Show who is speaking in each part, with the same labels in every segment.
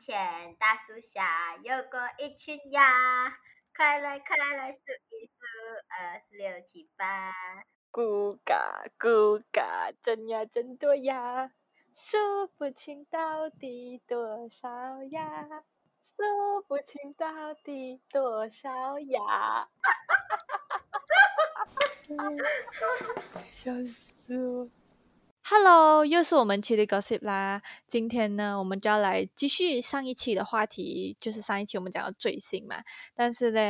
Speaker 1: 前大树下有过一群鸭，快来快来数一数，二四六七八。
Speaker 2: 咕嘎咕嘎，真呀真多呀，数不清到底多少呀，数不清到底多少呀。哈哈哈哈哈哈！笑死我。Hello，又是我们 Chili Gossip 啦。今天呢，我们就要来继续上一期的话题，就是上一期我们讲到追星嘛。但是呢，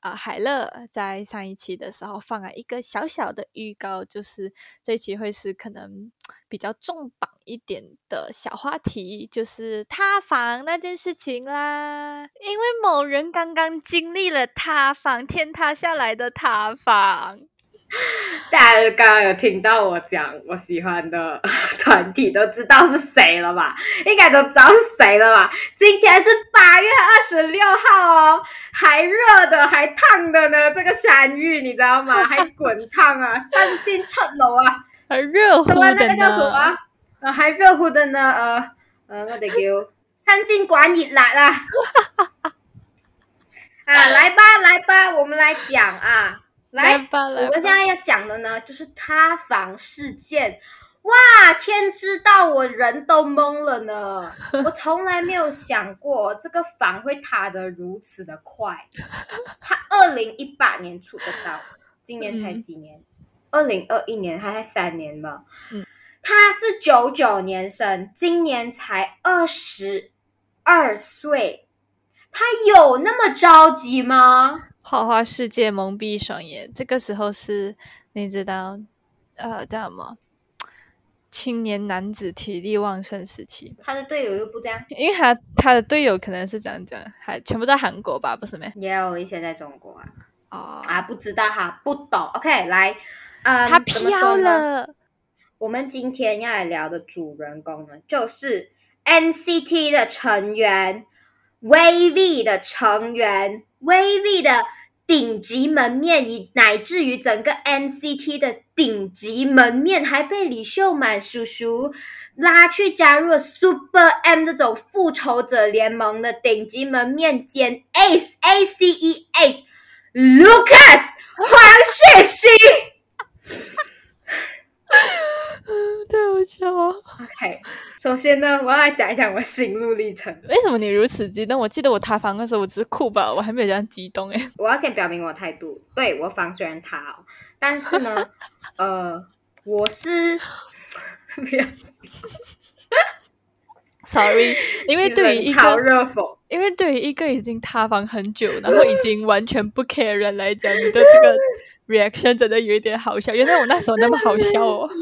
Speaker 2: 呃，海乐在上一期的时候放了一个小小的预告，就是这一期会是可能比较重磅一点的小话题，就是塌房那件事情啦。因为某人刚刚经历了塌房，天塌下来的塌房。
Speaker 1: 大家刚刚有听到我讲我喜欢的 团体，都知道是谁了吧？应该都知道是谁了吧？今天是八月二十六号哦，还热的，还烫的呢。这个山芋你知道吗？还滚烫啊，三星出炉啊，
Speaker 2: 还热乎的
Speaker 1: 呢。那个叫什么？呃，还热乎的呢。呃呃，我哋叫三星管热辣啊。啊，来吧，来吧，我们来讲啊。来，我们现在要讲的呢，就是塌房事件。哇，天知道我人都懵了呢！我从来没有想过这个房会塌得如此的快。他二零一八年出的道，今年才几年？二零二一年还才三年吧？嗯，他是九九年生，今年才二十二岁。他有那么着急吗？
Speaker 2: 花花世界蒙蔽双眼，这个时候是你知道，呃，叫什么？青年男子体力旺盛时期。
Speaker 1: 他的队友又不这样，
Speaker 2: 因为他他的队友可能是这样讲，还全部在韩国吧？不是没？
Speaker 1: 也有一些在中国啊。哦啊，不知道哈，不懂。OK，来，
Speaker 2: 呃，他飘了。
Speaker 1: 我们今天要来聊的主人公呢，就是 NCT 的成员，VV 的成员。威力的顶级门面，以乃至于整个 NCT 的顶级门面，还被李秀满叔叔拉去加入了 Super M 这种复仇者联盟的顶级门面兼 Ace A C E Ace Lucas 黄旭熙。
Speaker 2: 太好笑了。
Speaker 1: OK，首先呢，我要来讲一讲我心路历程。
Speaker 2: 为什么你如此激动？我记得我塌房的时候，我只是哭吧，我还没有这样激动哎。
Speaker 1: 我要先表明我态度，对我房虽然塌，但是呢，呃，我是 没有。
Speaker 2: Sorry，因为对于一
Speaker 1: 个热否，
Speaker 2: 因为对于一个已经塌房很久，然后已经完全不 care 人来讲，你的这个 reaction 真的有一点好笑。原来我那时候那么好笑哦。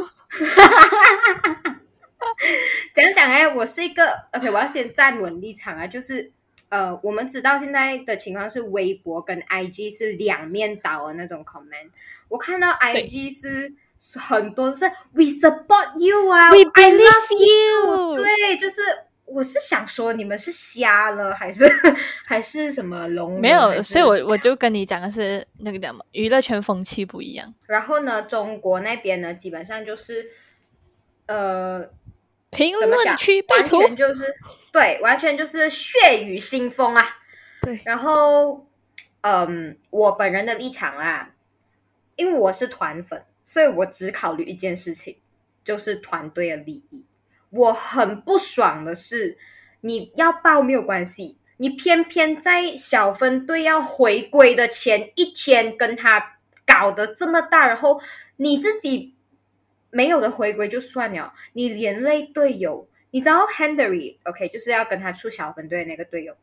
Speaker 1: 讲讲哎，我是一个 OK，我要先站稳立场啊，就是呃，我们知道现在的情况是微博跟 IG 是两面倒的那种 comment。我看到 IG 是很多是 We support you 啊
Speaker 2: ，We believe you，
Speaker 1: 对，就是我是想说你们是瞎了还是还是什么聋？
Speaker 2: 没有，所以我我就跟你讲的是那个叫什么娱乐圈风气不一样。
Speaker 1: 然后呢，中国那边呢，基本上就是呃。
Speaker 2: 评论区
Speaker 1: 完全就是对，完全就是血雨腥风啊！
Speaker 2: 对，
Speaker 1: 然后嗯，我本人的立场啊，因为我是团粉，所以我只考虑一件事情，就是团队的利益。我很不爽的是，你要报没有关系，你偏偏在小分队要回归的前一天跟他搞得这么大，然后你自己。没有的回归就算了，你连累队友，你知道 Henry OK 就是要跟他出小分队的那个队友，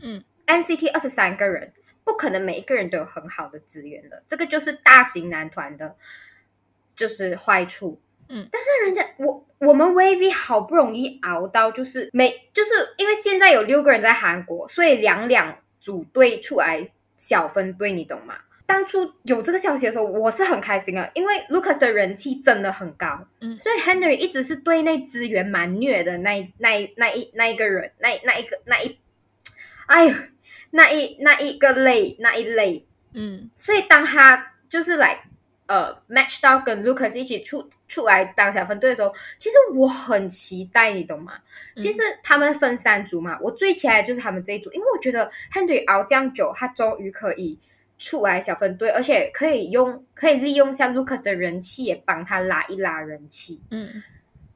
Speaker 1: 嗯，NCT 二十三个人，不可能每一个人都有很好的资源的，这个就是大型男团的，就是坏处，嗯，但是人家我我们 VV 好不容易熬到，就是每就是因为现在有六个人在韩国，所以两两组队出来小分队，你懂吗？当初有这个消息的时候，我是很开心的，因为 Lucas 的人气真的很高，嗯，所以 Henry 一直是队内资源蛮虐的那那那一那一个人，那那一个那一，哎呦，那一那一个类那一类，嗯，所以当他就是来呃 match 到跟 Lucas 一起出出来当小分队的时候，其实我很期待，你懂吗？其实他们分三组嘛，我最期待的就是他们这一组，因为我觉得 Henry 熬这样久，他终于可以出来小分队，而且可以用可以利用一下 Lucas 的人气，也帮他拉一拉人气。
Speaker 2: 嗯，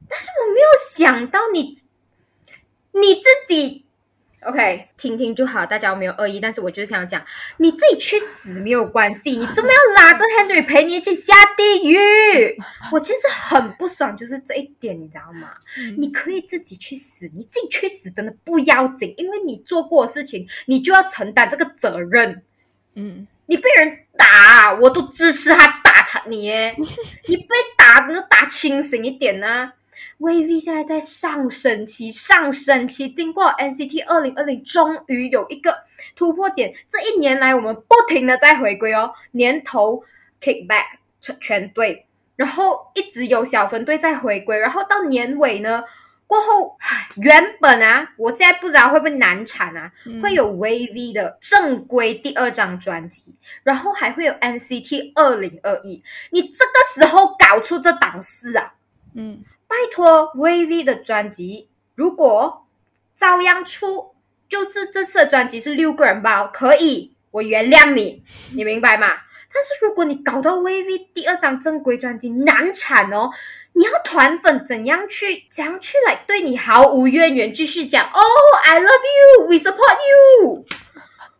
Speaker 1: 但是我没有想到你你自己。OK，听听就好，大家没有恶意，但是我就是想讲，你自己去死没有关系，你怎么要拉着 Henry 陪你一起下地狱？我其实很不爽，就是这一点，你知道吗？你可以自己去死，你自己去死真的不要紧，因为你做过的事情，你就要承担这个责任。
Speaker 2: 嗯，
Speaker 1: 你被人打，我都支持他打惨你耶，你被打，能打清醒一点呢、VV 现在在上升期，上升期经过 NCT 二零二零，终于有一个突破点。这一年来，我们不停的在回归哦，年头 kickback 全全队，然后一直有小分队在回归，然后到年尾呢过后，原本啊，我现在不知道会不会难产啊，
Speaker 2: 嗯
Speaker 1: 会有 VV 的正规第二张专辑，然后还会有 NCT 二零二一，你这个时候搞出这档事啊！
Speaker 2: 嗯
Speaker 1: 拜托，VV 的专辑如果照样出，就是这次的专辑是六个人包，可以，我原谅你，你明白吗？但是如果你搞到 VV 第二张正规专辑难产哦，你要团粉怎样去怎样去来对你毫无渊源，继续讲哦，I love you，we support you，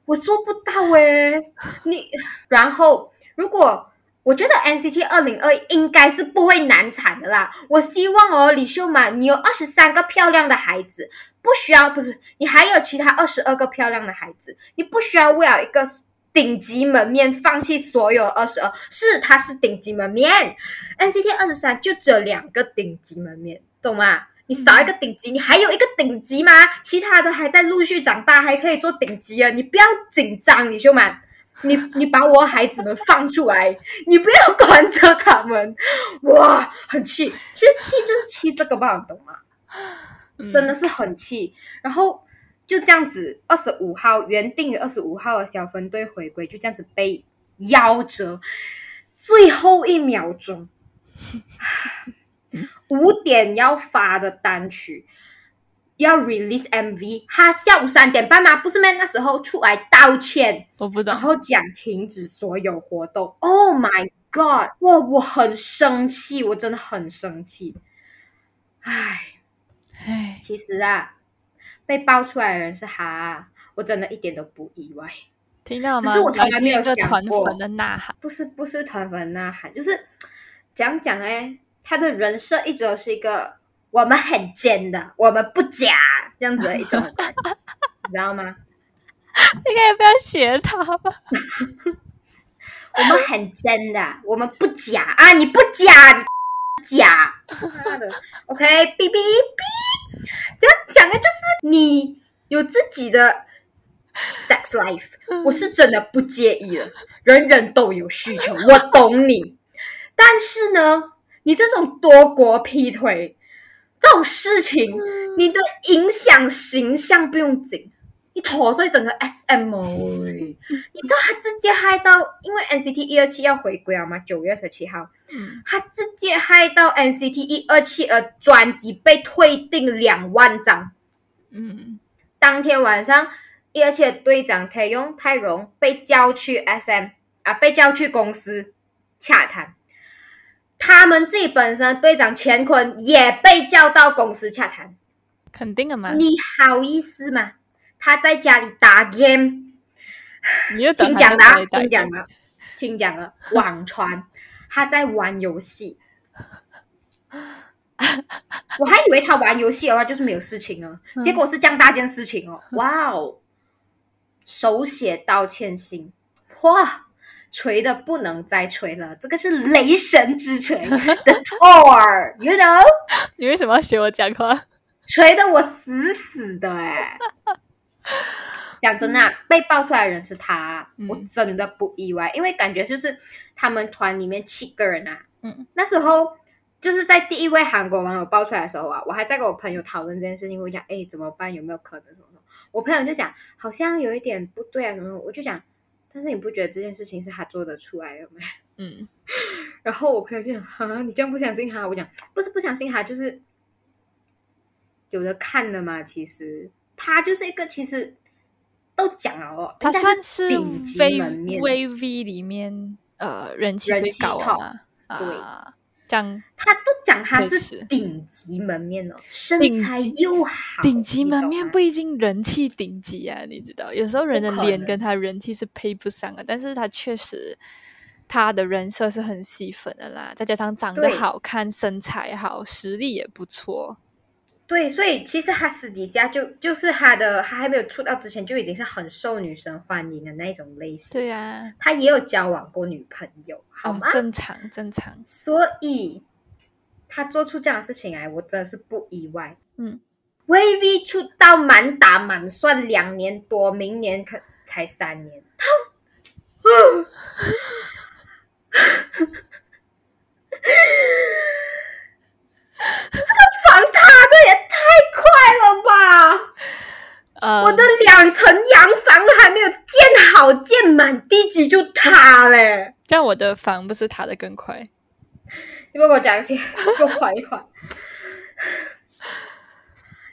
Speaker 1: 我做不到诶，你然后如果我觉得 NCT 二零二应该是不会难产的啦。我希望哦，李秀满，你有二十三个漂亮的孩子，不需要不是你还有其他二十二个漂亮的孩子，你不需要为了一个顶级门面放弃所有二十二。是，他是顶级门面，NCT 二十三就只有两个顶级门面，懂吗？你少一个顶级，你还有一个顶级吗？其他的还在陆续长大，还可以做顶级啊！你不要紧张，李秀满。你你把我孩子们放出来，你不要管着他们，哇，很气。其实气就是气这个吧，你懂吗？
Speaker 2: 嗯
Speaker 1: 真的是很气。然后就这样子，二十五号原定于二十五号的小分队回归，就这样子被夭折，最后一秒钟，五点要发的单曲。要 release MV，他下午三点半吗？不是咩？那时候出来道歉，
Speaker 2: 我不知道，
Speaker 1: 然后讲停止所有活动。Oh my god！哇，我很生气，我真的很生气。唉，
Speaker 2: 唉，
Speaker 1: 其实啊，被爆出来的人是他，我真的一点都不意外。
Speaker 2: 听到吗？
Speaker 1: 只是我从来没有想过
Speaker 2: 团粉的呐喊，
Speaker 1: 不是不是团粉呐喊，就是讲讲哎，他的人设一直都是一个我们很真的，我们不假这样子的一种，你知道吗？
Speaker 2: 应该不要学他吧？
Speaker 1: 我们很真的，我们不假啊！你不假，你假，妈的！OK，哔哔哔，这样讲的就是你有自己的 sex life，我是真的不介意了，人人都有需求，我懂你。但是呢，你这种多国劈腿这种事情，你的影响形象不用紧。你拖碎整个 SM 哦，你知道他直接害到，因为 NCT 一二七要回归了嘛，九月十七号，
Speaker 2: 嗯，
Speaker 1: 他直接害到 NCT 一二七的专辑被退订两万张。
Speaker 2: 嗯，
Speaker 1: 当天晚上，一二七的队长泰用泰荣被叫去 SM 啊，被叫去公司洽谈。他们自己本身队长乾坤也被叫到公司洽谈。
Speaker 2: 肯定的嘛，
Speaker 1: 你好意思吗？他在家里打 game，
Speaker 2: 你就等
Speaker 1: 听
Speaker 2: 他
Speaker 1: 讲的听讲的，听讲的，网传他在玩游戏。我还以为他玩游戏的话就是没有事情哦，
Speaker 2: 嗯
Speaker 1: 结果是这样大件事情哦！哇哦，手写道歉信，哇，锤的不能再锤了，这个是雷神之锤的 Thor，you know，
Speaker 2: 你为什么要学我讲话？
Speaker 1: 锤的我死死的哎、讲真的啊、被爆出来的人是他，
Speaker 2: 嗯。
Speaker 1: 我真的不意外，因为感觉就是他们团里面七个人啊，
Speaker 2: 嗯，
Speaker 1: 那时候就是在第一位韩国网友爆出来的时候啊，我还在跟我朋友讨论这件事情，我讲哎怎么办，有没有可能什么什么，我朋友就讲好像有一点不对啊什么什么，我就讲，但是你不觉得这件事情是他做得出来的吗？
Speaker 2: 嗯，
Speaker 1: 然后我朋友就讲：“哈，你这样不相信他？”我讲：“不是不相信他，就是有的看的嘛。其实他就是一个，其实都讲了哦，
Speaker 2: 他算是
Speaker 1: 顶级门面
Speaker 2: V V 里面呃人气
Speaker 1: 人
Speaker 2: 最高的嘛，
Speaker 1: 对
Speaker 2: 啊，这样
Speaker 1: 他都讲他是顶级门面哦，身材又好，
Speaker 2: 顶级门面不一定人气顶级啊，你知道，有时候人的脸跟他人气是配不上的，但是他确实他的人设是很吸粉的啦，再加上长得好看、身材好、实力也不错，
Speaker 1: 对，所以其实他私底下就就是他的，他还没有出道之前就已经是很受女生欢迎的那一种类型。
Speaker 2: 对啊、
Speaker 1: 他也有交往过女朋友，好
Speaker 2: 哦
Speaker 1: 吗？，
Speaker 2: 正常正常，
Speaker 1: 所以他做出这样的事情来，我真的是不意外。
Speaker 2: 嗯
Speaker 1: ，V V 出道满打满算两年多，明年可才三年。这个房塌的也太快了吧！
Speaker 2: 呃，
Speaker 1: 我的两层洋房还没有建好，建满地基就塌嘞！
Speaker 2: 这样我的房不是塌的更快？
Speaker 1: 你帮我讲一些，给我缓一缓。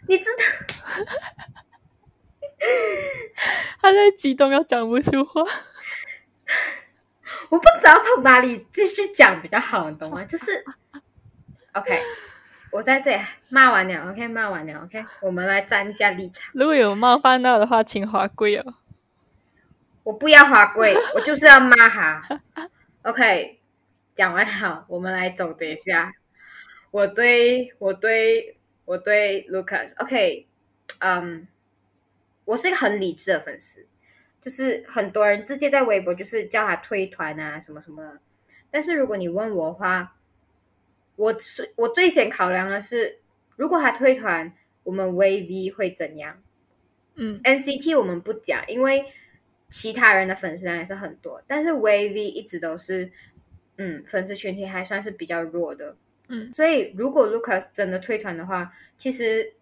Speaker 1: 你知道？
Speaker 2: 他在激动，要讲不出话。
Speaker 1: 我不知道从哪里继续讲比较好，你懂吗？就是，OK，我在这里骂完了，OK，骂完了，OK，我们来站一下立场。
Speaker 2: 如果有冒犯到的话，请划归哦。
Speaker 1: 我不要华贵，我就是要骂他。OK，讲完了，我们来总结一下。我对我对我对 Lucas，OK，、嗯，我是一个很理智的粉丝，就是很多人直接在微博就是叫他退团啊什么什么的。但是如果你问我的话，我是我最先考量的是，如果他退团，我们 VV 会怎样？
Speaker 2: 嗯
Speaker 1: NCT 我们不讲，因为其他人的粉丝量也是很多，但是 VV 一直都是，嗯，粉丝群体还算是比较弱的，
Speaker 2: 嗯
Speaker 1: 所以如果 Lucas 真的退团的话，其实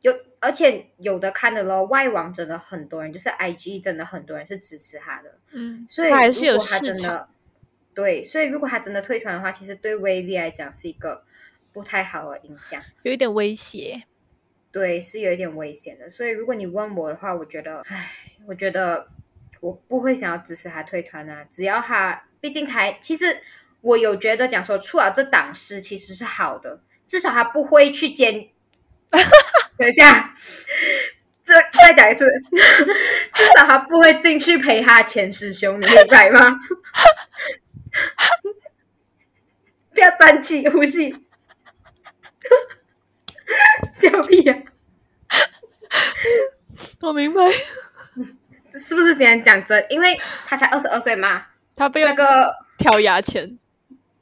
Speaker 1: 有，而且有的看的咯，外网真的很多人，就是 IG 真的很多人是支持他的，
Speaker 2: 嗯，
Speaker 1: 所以
Speaker 2: 他还是有
Speaker 1: 如果他
Speaker 2: 市场。
Speaker 1: 对，所以如果他真的退团的话，其实对 VV 来讲是一个不太好的影响。
Speaker 2: 有一点威胁。
Speaker 1: 对，是有一点危险的。所以如果你问我的话，我觉得，唉，我觉得我不会想要支持他退团啊。只要他，毕竟他其实我有觉得讲说出了这档事其实是好的，至少他不会去监。等一下，这再讲一次，至少他不会进去陪他前师兄，你明白吗？不要断气呼吸，笑屁呀、
Speaker 2: 我明白，
Speaker 1: 是不是今天讲真？因为他才二十二岁嘛，
Speaker 2: 他被
Speaker 1: 那个
Speaker 2: 挑牙签，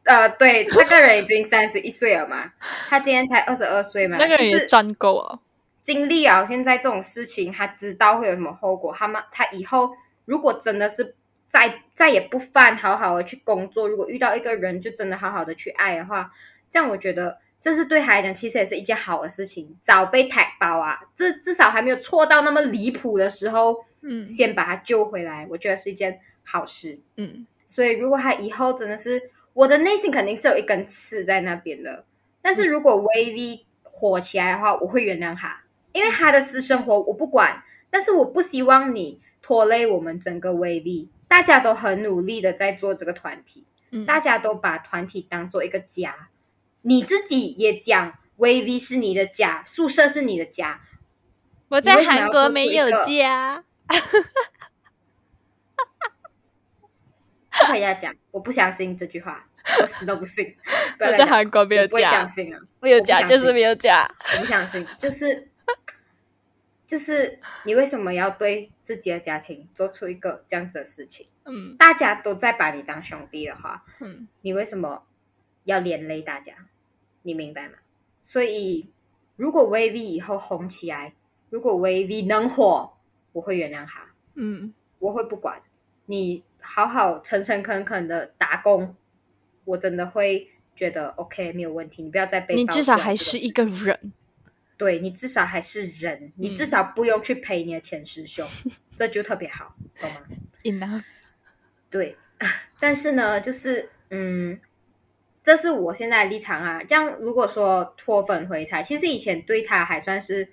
Speaker 1: 呃，对，那个人已经三十一岁了嘛，他今年才二十二岁嘛，
Speaker 2: 那个人也
Speaker 1: 是
Speaker 2: 赚够了。
Speaker 1: 经历啊现在这种事情，他知道会有什么后果。他们他以后如果真的是再再也不犯，好好的去工作，如果遇到一个人就真的好好的去爱的话，这样我觉得这是对他来讲其实也是一件好的事情。早被抬包啊，至至少还没有错到那么离谱的时候，
Speaker 2: 嗯
Speaker 1: 先把他救回来，我觉得是一件好事。
Speaker 2: 嗯
Speaker 1: 所以如果他以后真的是我的内心肯定是有一根刺在那边的，但是如果 VV 火起来的话，我会原谅他，因为他的私生活我不管，但是我不希望你拖累我们整个 VV。大家都很努力的在做这个团体，
Speaker 2: 嗯，
Speaker 1: 大家都把团体当做一个家，你自己也讲 VV 是你的家，宿舍是你的家，
Speaker 2: 我在韩国没有家。
Speaker 1: 不可以这样讲，我不相信这句话，我死都不信。不
Speaker 2: 我在韩国没有
Speaker 1: 我不相，信啊。
Speaker 2: 没有
Speaker 1: 我不相
Speaker 2: 家就是没有家。
Speaker 1: 我不相信，就是就是你为什么要对自己的家庭做出一个这样子的事情？
Speaker 2: 嗯
Speaker 1: 大家都在把你当兄弟的话，
Speaker 2: 嗯
Speaker 1: 你为什么要连累大家？你明白吗？所以，如果 VV 以后红起来，如果 VV 能火，我会原谅他，
Speaker 2: 嗯
Speaker 1: 我会不管你好好诚诚恳恳的打工，我真的会觉得 OK 没有问题。你不要再被
Speaker 2: 你至少还是一个人。
Speaker 1: 对你至少还是人，你至少不用去陪你的前师兄，这就特别好，懂吗
Speaker 2: ？Enough。
Speaker 1: 对，但是呢，就是嗯，这是我现在的立场啊。这样如果说脱粉回踩，其实以前对他还算是，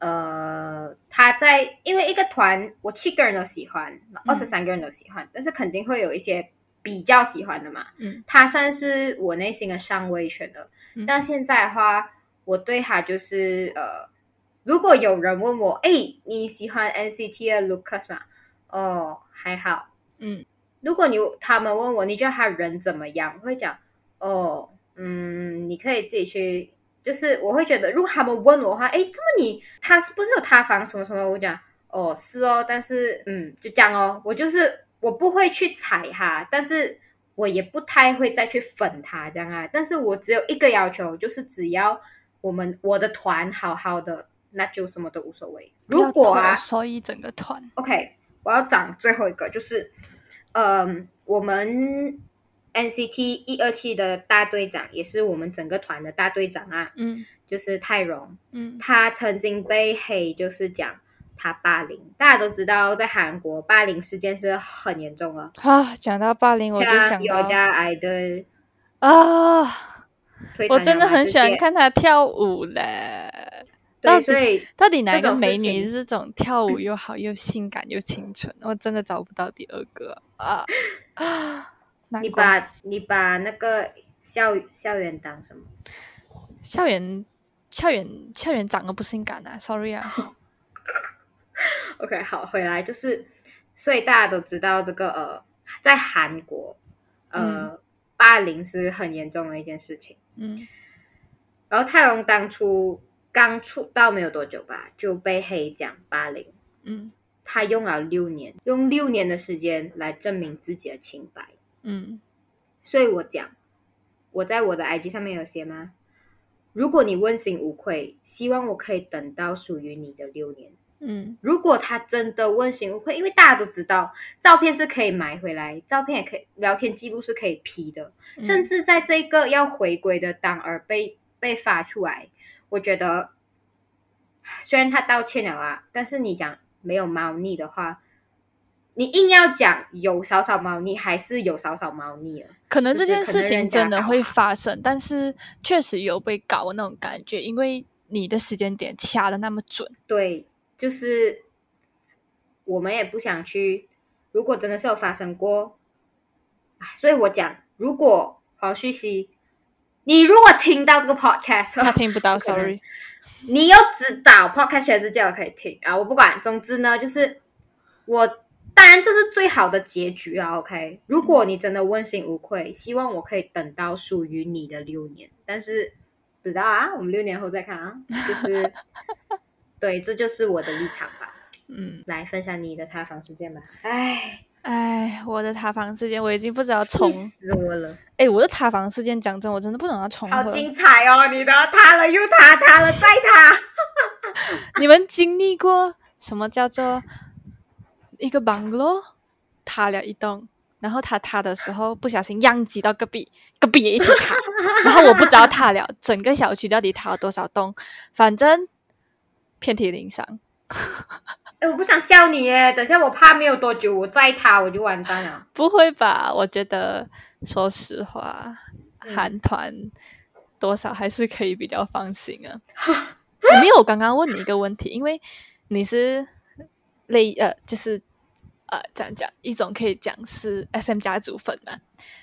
Speaker 1: 呃，他在因为一个团我七个人都喜欢，二十三个人都喜欢，但是肯定会有一些比较喜欢的嘛。
Speaker 2: 嗯，
Speaker 1: 他算是我内心的上位选的。
Speaker 2: 嗯
Speaker 1: 但现在的话，我对他就是呃，如果有人问我，哎，你喜欢 NCT 的 Lucas 吗？哦，还好。
Speaker 2: 嗯
Speaker 1: 如果你他们问我，你觉得他人怎么样？我会讲，哦，嗯，你可以自己去。就是我会觉得，如果他们问我的话，哎，这么你他是不是有塌房什么什么？我讲，哦，是哦，但是嗯，就这样哦。我就是我不会去踩他，但是我也不太会再去粉他这样啊。但是我只有一个要求，就是只要我们我的团好好的，那就什么都无所谓。如果啊，
Speaker 2: 所以整个团
Speaker 1: ，OK，我要讲最后一个，就是，嗯，我们 NCT 一二期的大队长，也是我们整个团的大队长啊，
Speaker 2: 嗯。
Speaker 1: 就是泰荣，
Speaker 2: 嗯。
Speaker 1: 他曾经被黑，就是讲他霸凌。大家都知道，在韩国霸凌事件是很严重的，
Speaker 2: 啊，讲到霸凌，我就
Speaker 1: 像
Speaker 2: 想到
Speaker 1: 有家爱的
Speaker 2: 啊，
Speaker 1: 推
Speaker 2: 我真的很喜欢
Speaker 1: 看。
Speaker 2: 看他跳舞嘞。到
Speaker 1: 对，
Speaker 2: 底
Speaker 1: 所以
Speaker 2: 到底哪一个美女是这种跳舞又好又性感又清纯？我真的找不到第二个啊啊！
Speaker 1: 你把你把那个校校园当什么？
Speaker 2: 校园校园校园长得不性感啊，sorry 啊，
Speaker 1: OK，好，回来就是，所以大家都知道这个呃，在韩国，呃，霸凌是很严重的一件事情。
Speaker 2: 嗯
Speaker 1: 然后泰隆当初刚出道没有多久吧，就被黑讲霸凌，
Speaker 2: 嗯
Speaker 1: 他用了六年，用六年的时间来证明自己的清白。
Speaker 2: 嗯
Speaker 1: 所以我讲，我在我的 IG 上面有写吗？如果你问心无愧，希望我可以等到属于你的六年。
Speaker 2: 嗯。
Speaker 1: 如果他真的问心无愧，因为大家都知道，照片是可以买回来，照片也可以，聊天记录是可以 P 的，
Speaker 2: 嗯。
Speaker 1: 甚至在这个要回归的当儿被被发出来，我觉得虽然他道歉了啊，但是你讲没有猫腻的话，你硬要讲有少少猫腻，还是有少少猫腻了。
Speaker 2: 可能这件事情真的会发生，但是确实有被搞的那种感觉，因为你的时间点掐的那么准。
Speaker 1: 对，就是我们也不想去。如果真的是有发生过，啊所以我讲，如果黄旭熙，你如果听到这个 podcast，
Speaker 2: 他听不到
Speaker 1: 不
Speaker 2: ，sorry。
Speaker 1: 你又知道 podcast 全世界都可以听啊，我不管。总之呢，就是我当然这是最好的结局啊。OK，如果你真的问心无愧，希望我可以等到属于你的六年，但是不知道啊，我们六年后再看啊。就是对，这就是我的立场吧。
Speaker 2: 嗯，
Speaker 1: 来分享你的塌房事件吧。唉，
Speaker 2: 哎，我的塌房事件我已经不知道重
Speaker 1: 气死我了，
Speaker 2: 哎，我的塌房事件讲真，我真的不懂要重
Speaker 1: 好。精彩哦！你的塌了又塌，塌了再塌。
Speaker 2: 你们经历过什么叫做一个 bungalow 塌了一栋，然后他塌的时候不小心殃及到隔壁，隔壁也一起塌，然后我不知道塌了整个小区到底塌了多少栋，反正遍体鳞伤。
Speaker 1: 哎，我不想笑你耶，等下我怕没有多久我再塌我就完蛋了。
Speaker 2: 不会吧？我觉得，说实话，
Speaker 1: 嗯
Speaker 2: 韩团多少还是可以比较放心啊。没有，我刚刚问你一个问题，因为你是类呃，就是呃，这样讲，一种可以讲是 S M 家族粉嘛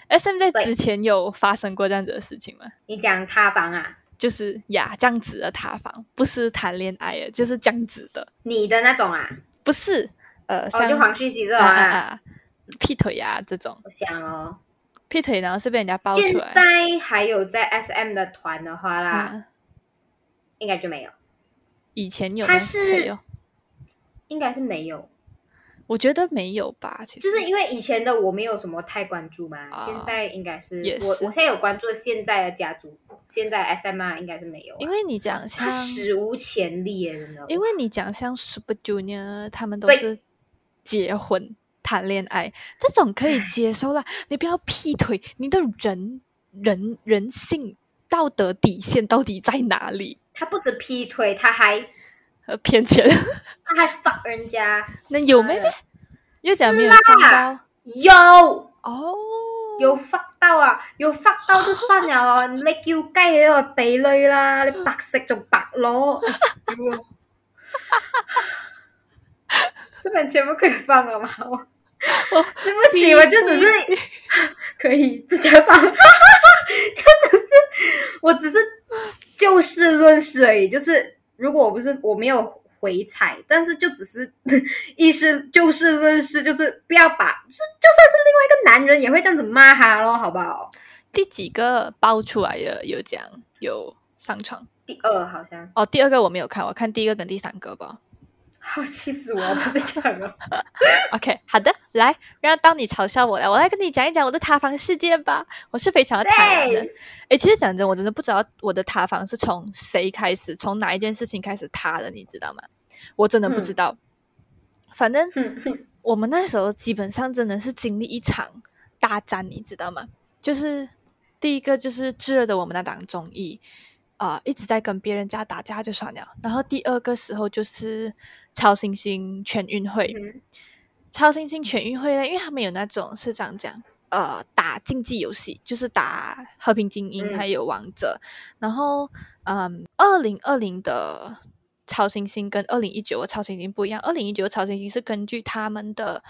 Speaker 2: ？S M 在之前有发生过这样子的事情吗？
Speaker 1: 你讲塌房啊？
Speaker 2: 就是呀，这样子的塌房，不是谈恋爱的，就是这样子的，
Speaker 1: 你的那种啊？
Speaker 2: 不是呃，
Speaker 1: 哦，
Speaker 2: 像
Speaker 1: 就黄旭熙这
Speaker 2: 啊
Speaker 1: 种啊。
Speaker 2: 啊啊，劈腿呀、这种，
Speaker 1: 我想哦，
Speaker 2: 劈腿然后是被人家爆
Speaker 1: 现
Speaker 2: 出来。
Speaker 1: 现在还有在 SM 的团的话啦，
Speaker 2: 嗯，
Speaker 1: 应该就没有，
Speaker 2: 以前有吗？
Speaker 1: 他是？应该是没有，
Speaker 2: 我觉得没有吧，其实
Speaker 1: 就是因为以前的我没有什么太关注嘛，
Speaker 2: 啊
Speaker 1: 现在应该是我我现在有关注现在的家族，现在 SM R 应该是没有啊、
Speaker 2: 因为你讲
Speaker 1: 他
Speaker 2: 像，
Speaker 1: 史无前例耶，真的。
Speaker 2: 因为你讲像 Super Junior，他们都是结婚谈恋爱，这种可以接受啦。你不要劈腿，你的人人人性道德底线到底在哪里？
Speaker 1: 他不止劈腿，他还
Speaker 2: 呃，骗钱，
Speaker 1: 他还 fuck 人家，
Speaker 2: 那有没
Speaker 1: 妈的
Speaker 2: 又讲没有
Speaker 1: 是
Speaker 2: 讲
Speaker 1: 啦
Speaker 2: 到
Speaker 1: 有
Speaker 2: 哦，
Speaker 1: 有發到啊，有發到都算了哦。你叫雞喺度比類啦，你白色仲白攞，这本全部可以放了吗？我对不起，我就只是可以直接放，就只是我只是就事论事而已。就是如果我不是我没有回踩，但是就只是 意思就事论事，就是不要把就就算是另外一个男人也会这样子骂他咯，好不好？
Speaker 2: 第几个爆出来的有讲有上床？
Speaker 1: 第二好像
Speaker 2: 哦，第二个我没有看，我看第一个跟第三个吧。
Speaker 1: 气死我！不再讲了。
Speaker 2: OK，好的，来，让当你嘲笑我了，我来跟你讲一讲我的塌房事件吧。我是非常的坦然的。诶，其实讲真，我真的不知道我的塌房是从谁开始，从哪一件事情开始塌的，你知道吗？我真的不知道。反正我们那时候基本上真的是经历一场大战，你知道吗？就是第一个就是炙热的我们那档综艺。啊、呃，一直在跟别人家打架就算了。然后第二个时候就是超新星全运会，
Speaker 1: 嗯、
Speaker 2: 超新星全运会呢，因为他们有那种是这样讲，呃，打竞技游戏，就是打和平精英、
Speaker 1: 嗯、
Speaker 2: 还有王者。然后，嗯，二零二零的超新星跟二零一九的超新星不一样，二零一九的超新星是根据他们的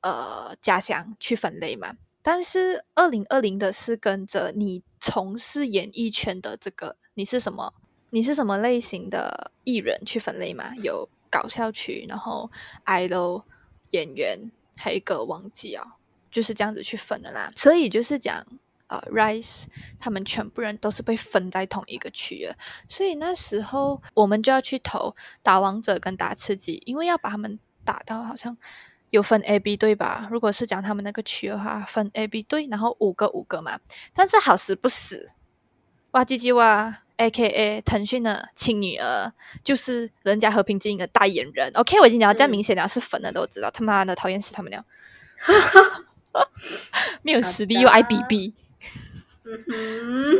Speaker 2: 呃家乡去分类嘛。但是二零二零的是跟着你从事演艺圈的这个，你是什么？你是什么类型的艺人去分类嘛？有搞笑区，然后 idol 演员，还有一个忘记啊，就是这样子去分的啦。所以就是讲，呃，Rise 他们全部人都是被分在同一个区的，所以那时候我们就要去投打王者跟打吃鸡，因为要把他们打到好像。有分 A、B 队吧？如果是讲他们那个区的话，分 A、B 队，然后五个五个嘛。但是好死不死，哇唧唧哇，A.K.A 腾讯的亲女儿，就是人家和平精英的代言人。OK，我已经聊这样明显了，是粉的都知道，他妈的讨厌死他们了，没有实力又爱比比。
Speaker 1: 嗯、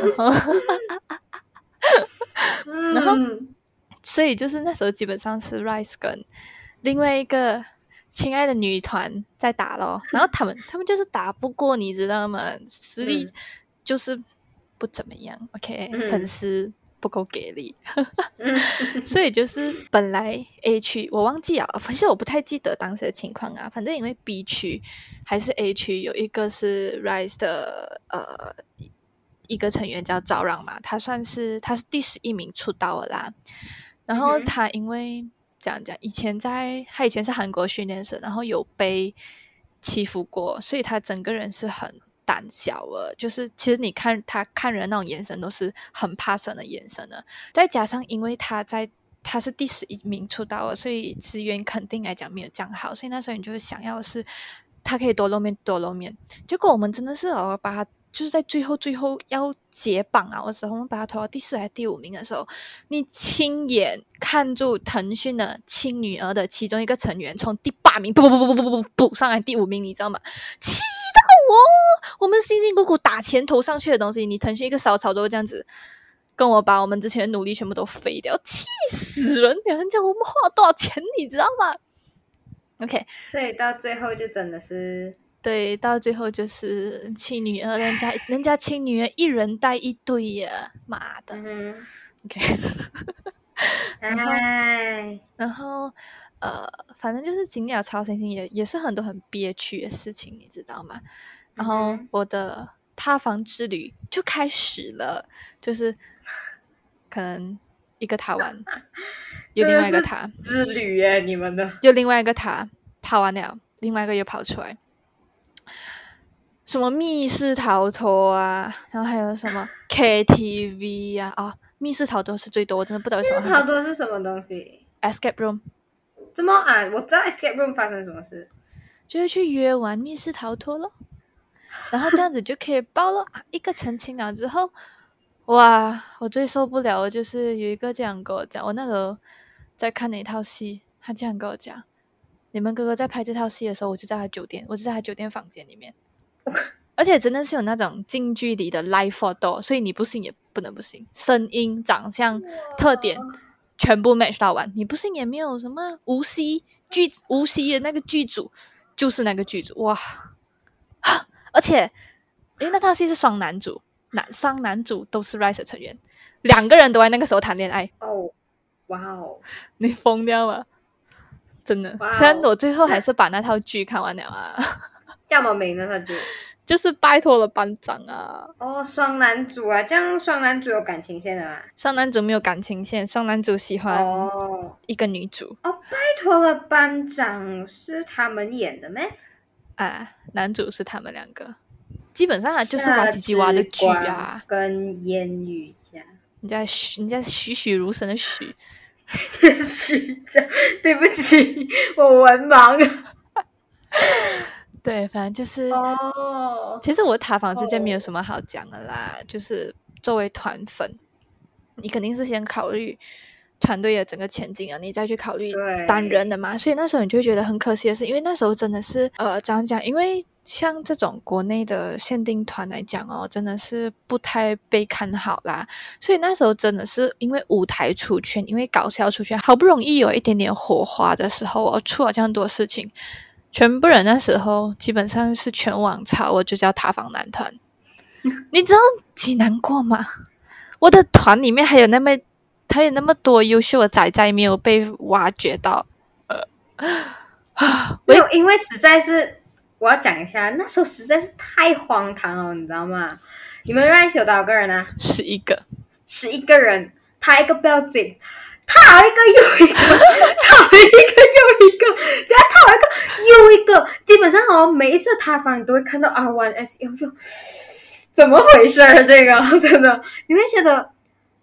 Speaker 2: 然后，所以就是那时候基本上是 Rise 跟另外一个。亲爱的女团在打咯，然后他们他们就是打不过，你知道吗？实力就是不怎么样。嗯、OK，、
Speaker 1: 嗯、
Speaker 2: 粉丝不够给力，所以就是本来 A 区我忘记啊，反正我不太记得当时的情况啊。反正因为 B 区还是 A 区有一个是 Rise 的呃一个成员叫赵让嘛，他算是他是第十一名出道了啦。然后他因为。讲讲，以前在他以前是韩国训练生，然后有被欺负过，所以他整个人是很胆小了。就是其实你看他看人那种眼神都是很怕生的眼神的。再加上因为他在他是第十一名出道了，所以资源肯定来讲没有这样好，所以那时候你就是想要是他可以多露面多露面。结果我们真的是哦把他。就是在最后最后要解榜啊的时候，我们把他投到第四还是第五名的时候，你亲眼看住腾讯的亲女儿的其中一个成员从第八名不不不不不不不补上来第五名，你知道吗？气我！我们辛辛苦苦打钱投上去的东西，你腾讯一个小草就这样子跟我把我们之前的努力全部都废掉，气死人！人家我们花了多少钱，你知道吗？OK，
Speaker 1: 所以到最后就真的是。
Speaker 2: 对，到最后就是亲女儿，人家人家亲女儿一人带一堆呀，妈的、
Speaker 1: 嗯、
Speaker 2: ！OK，
Speaker 1: 然后
Speaker 2: 然后呃，反正就是经历了超新星也也是很多很憋屈的事情，你知道吗？然后我的塌房之旅就开始了，就是可能一个塔完，有另外一个塔
Speaker 1: 之旅耶，你们的
Speaker 2: 就另外一个塔塌完了，另外一个又跑出来。什么密室逃脱啊，然后还有什么 KTV 啊，啊，密室逃脱是最多，我真的不知道为什么。
Speaker 1: 密室逃脱是什么东西
Speaker 2: ？Escape room。
Speaker 1: 怎么啊？我知道 Escape room 发生什么事，
Speaker 2: 就是去约玩密室逃脱咯，然后这样子就可以报了。一个澄清了之后，哇，我最受不了的就是有一个这样跟我讲，我那时候在看那套戏，他这样跟我讲，你们哥哥在拍这套戏的时候，我就在他酒店，我就在他酒店房间里面。而且真的是有那种近距离的 live photo，所以你不信也不能不信，声音、长相、特点全部 match 到完，你不信也没有什么无锡剧无锡的那个剧组就是那个剧组。哇！而且诶那套戏是双男主，男双男主都是 Rise 的成员，两个人都在那个时候谈恋爱，
Speaker 1: 哦，哇哦，
Speaker 2: 你疯掉了？真的。虽然我最后还是把那套剧看完了啊，
Speaker 1: 要么名呢？他就
Speaker 2: 就是拜托了班长啊。
Speaker 1: 哦，双男主啊，这样双男主有感情线的吗？
Speaker 2: 双男主没有感情线，双男主喜欢
Speaker 1: 哦
Speaker 2: 一个女主、
Speaker 1: 哦，拜托了，班长是他们演的咩？
Speaker 2: 啊，男主是他们两个，基本上啊就是哇唧唧哇的剧啊，，
Speaker 1: 跟烟雨家。
Speaker 2: 人家栩人家栩栩如生的栩，
Speaker 1: 虚假，对不起，我文盲。
Speaker 2: 对，反正就是。
Speaker 1: 哦，
Speaker 2: 其实我塔防之间没有什么好讲的啦，就是作为团粉，你肯定是先考虑团队的整个前景啊，你再去考虑
Speaker 1: 对，
Speaker 2: 单人的嘛，所以那时候你就会觉得很可惜的是，因为那时候真的是呃，怎样讲？因为像这种国内的限定团来讲哦，真的是不太被看好啦，所以那时候真的是因为舞台出圈，因为搞笑出圈，好不容易有一点点火花的时候哦，出了这样多事情，全部人那时候基本上是全网吵，我就叫塌房男团，你知道几难过吗？我的团里面还有那么还有那么多优秀的仔仔没有被挖掘到，呃，
Speaker 1: 没有，因为实在是我要讲一下，那时候实在是太荒唐了，你知道吗？你们 Rise 有多少个人啊？
Speaker 2: 十一个
Speaker 1: 十一个人，他一个不要紧，他一个又一个，他一个又一个，等下他一个又一个，基本上哦，每一次塌房你都会看到 R One S E，我就怎么回事儿？这个 真的，你会觉得。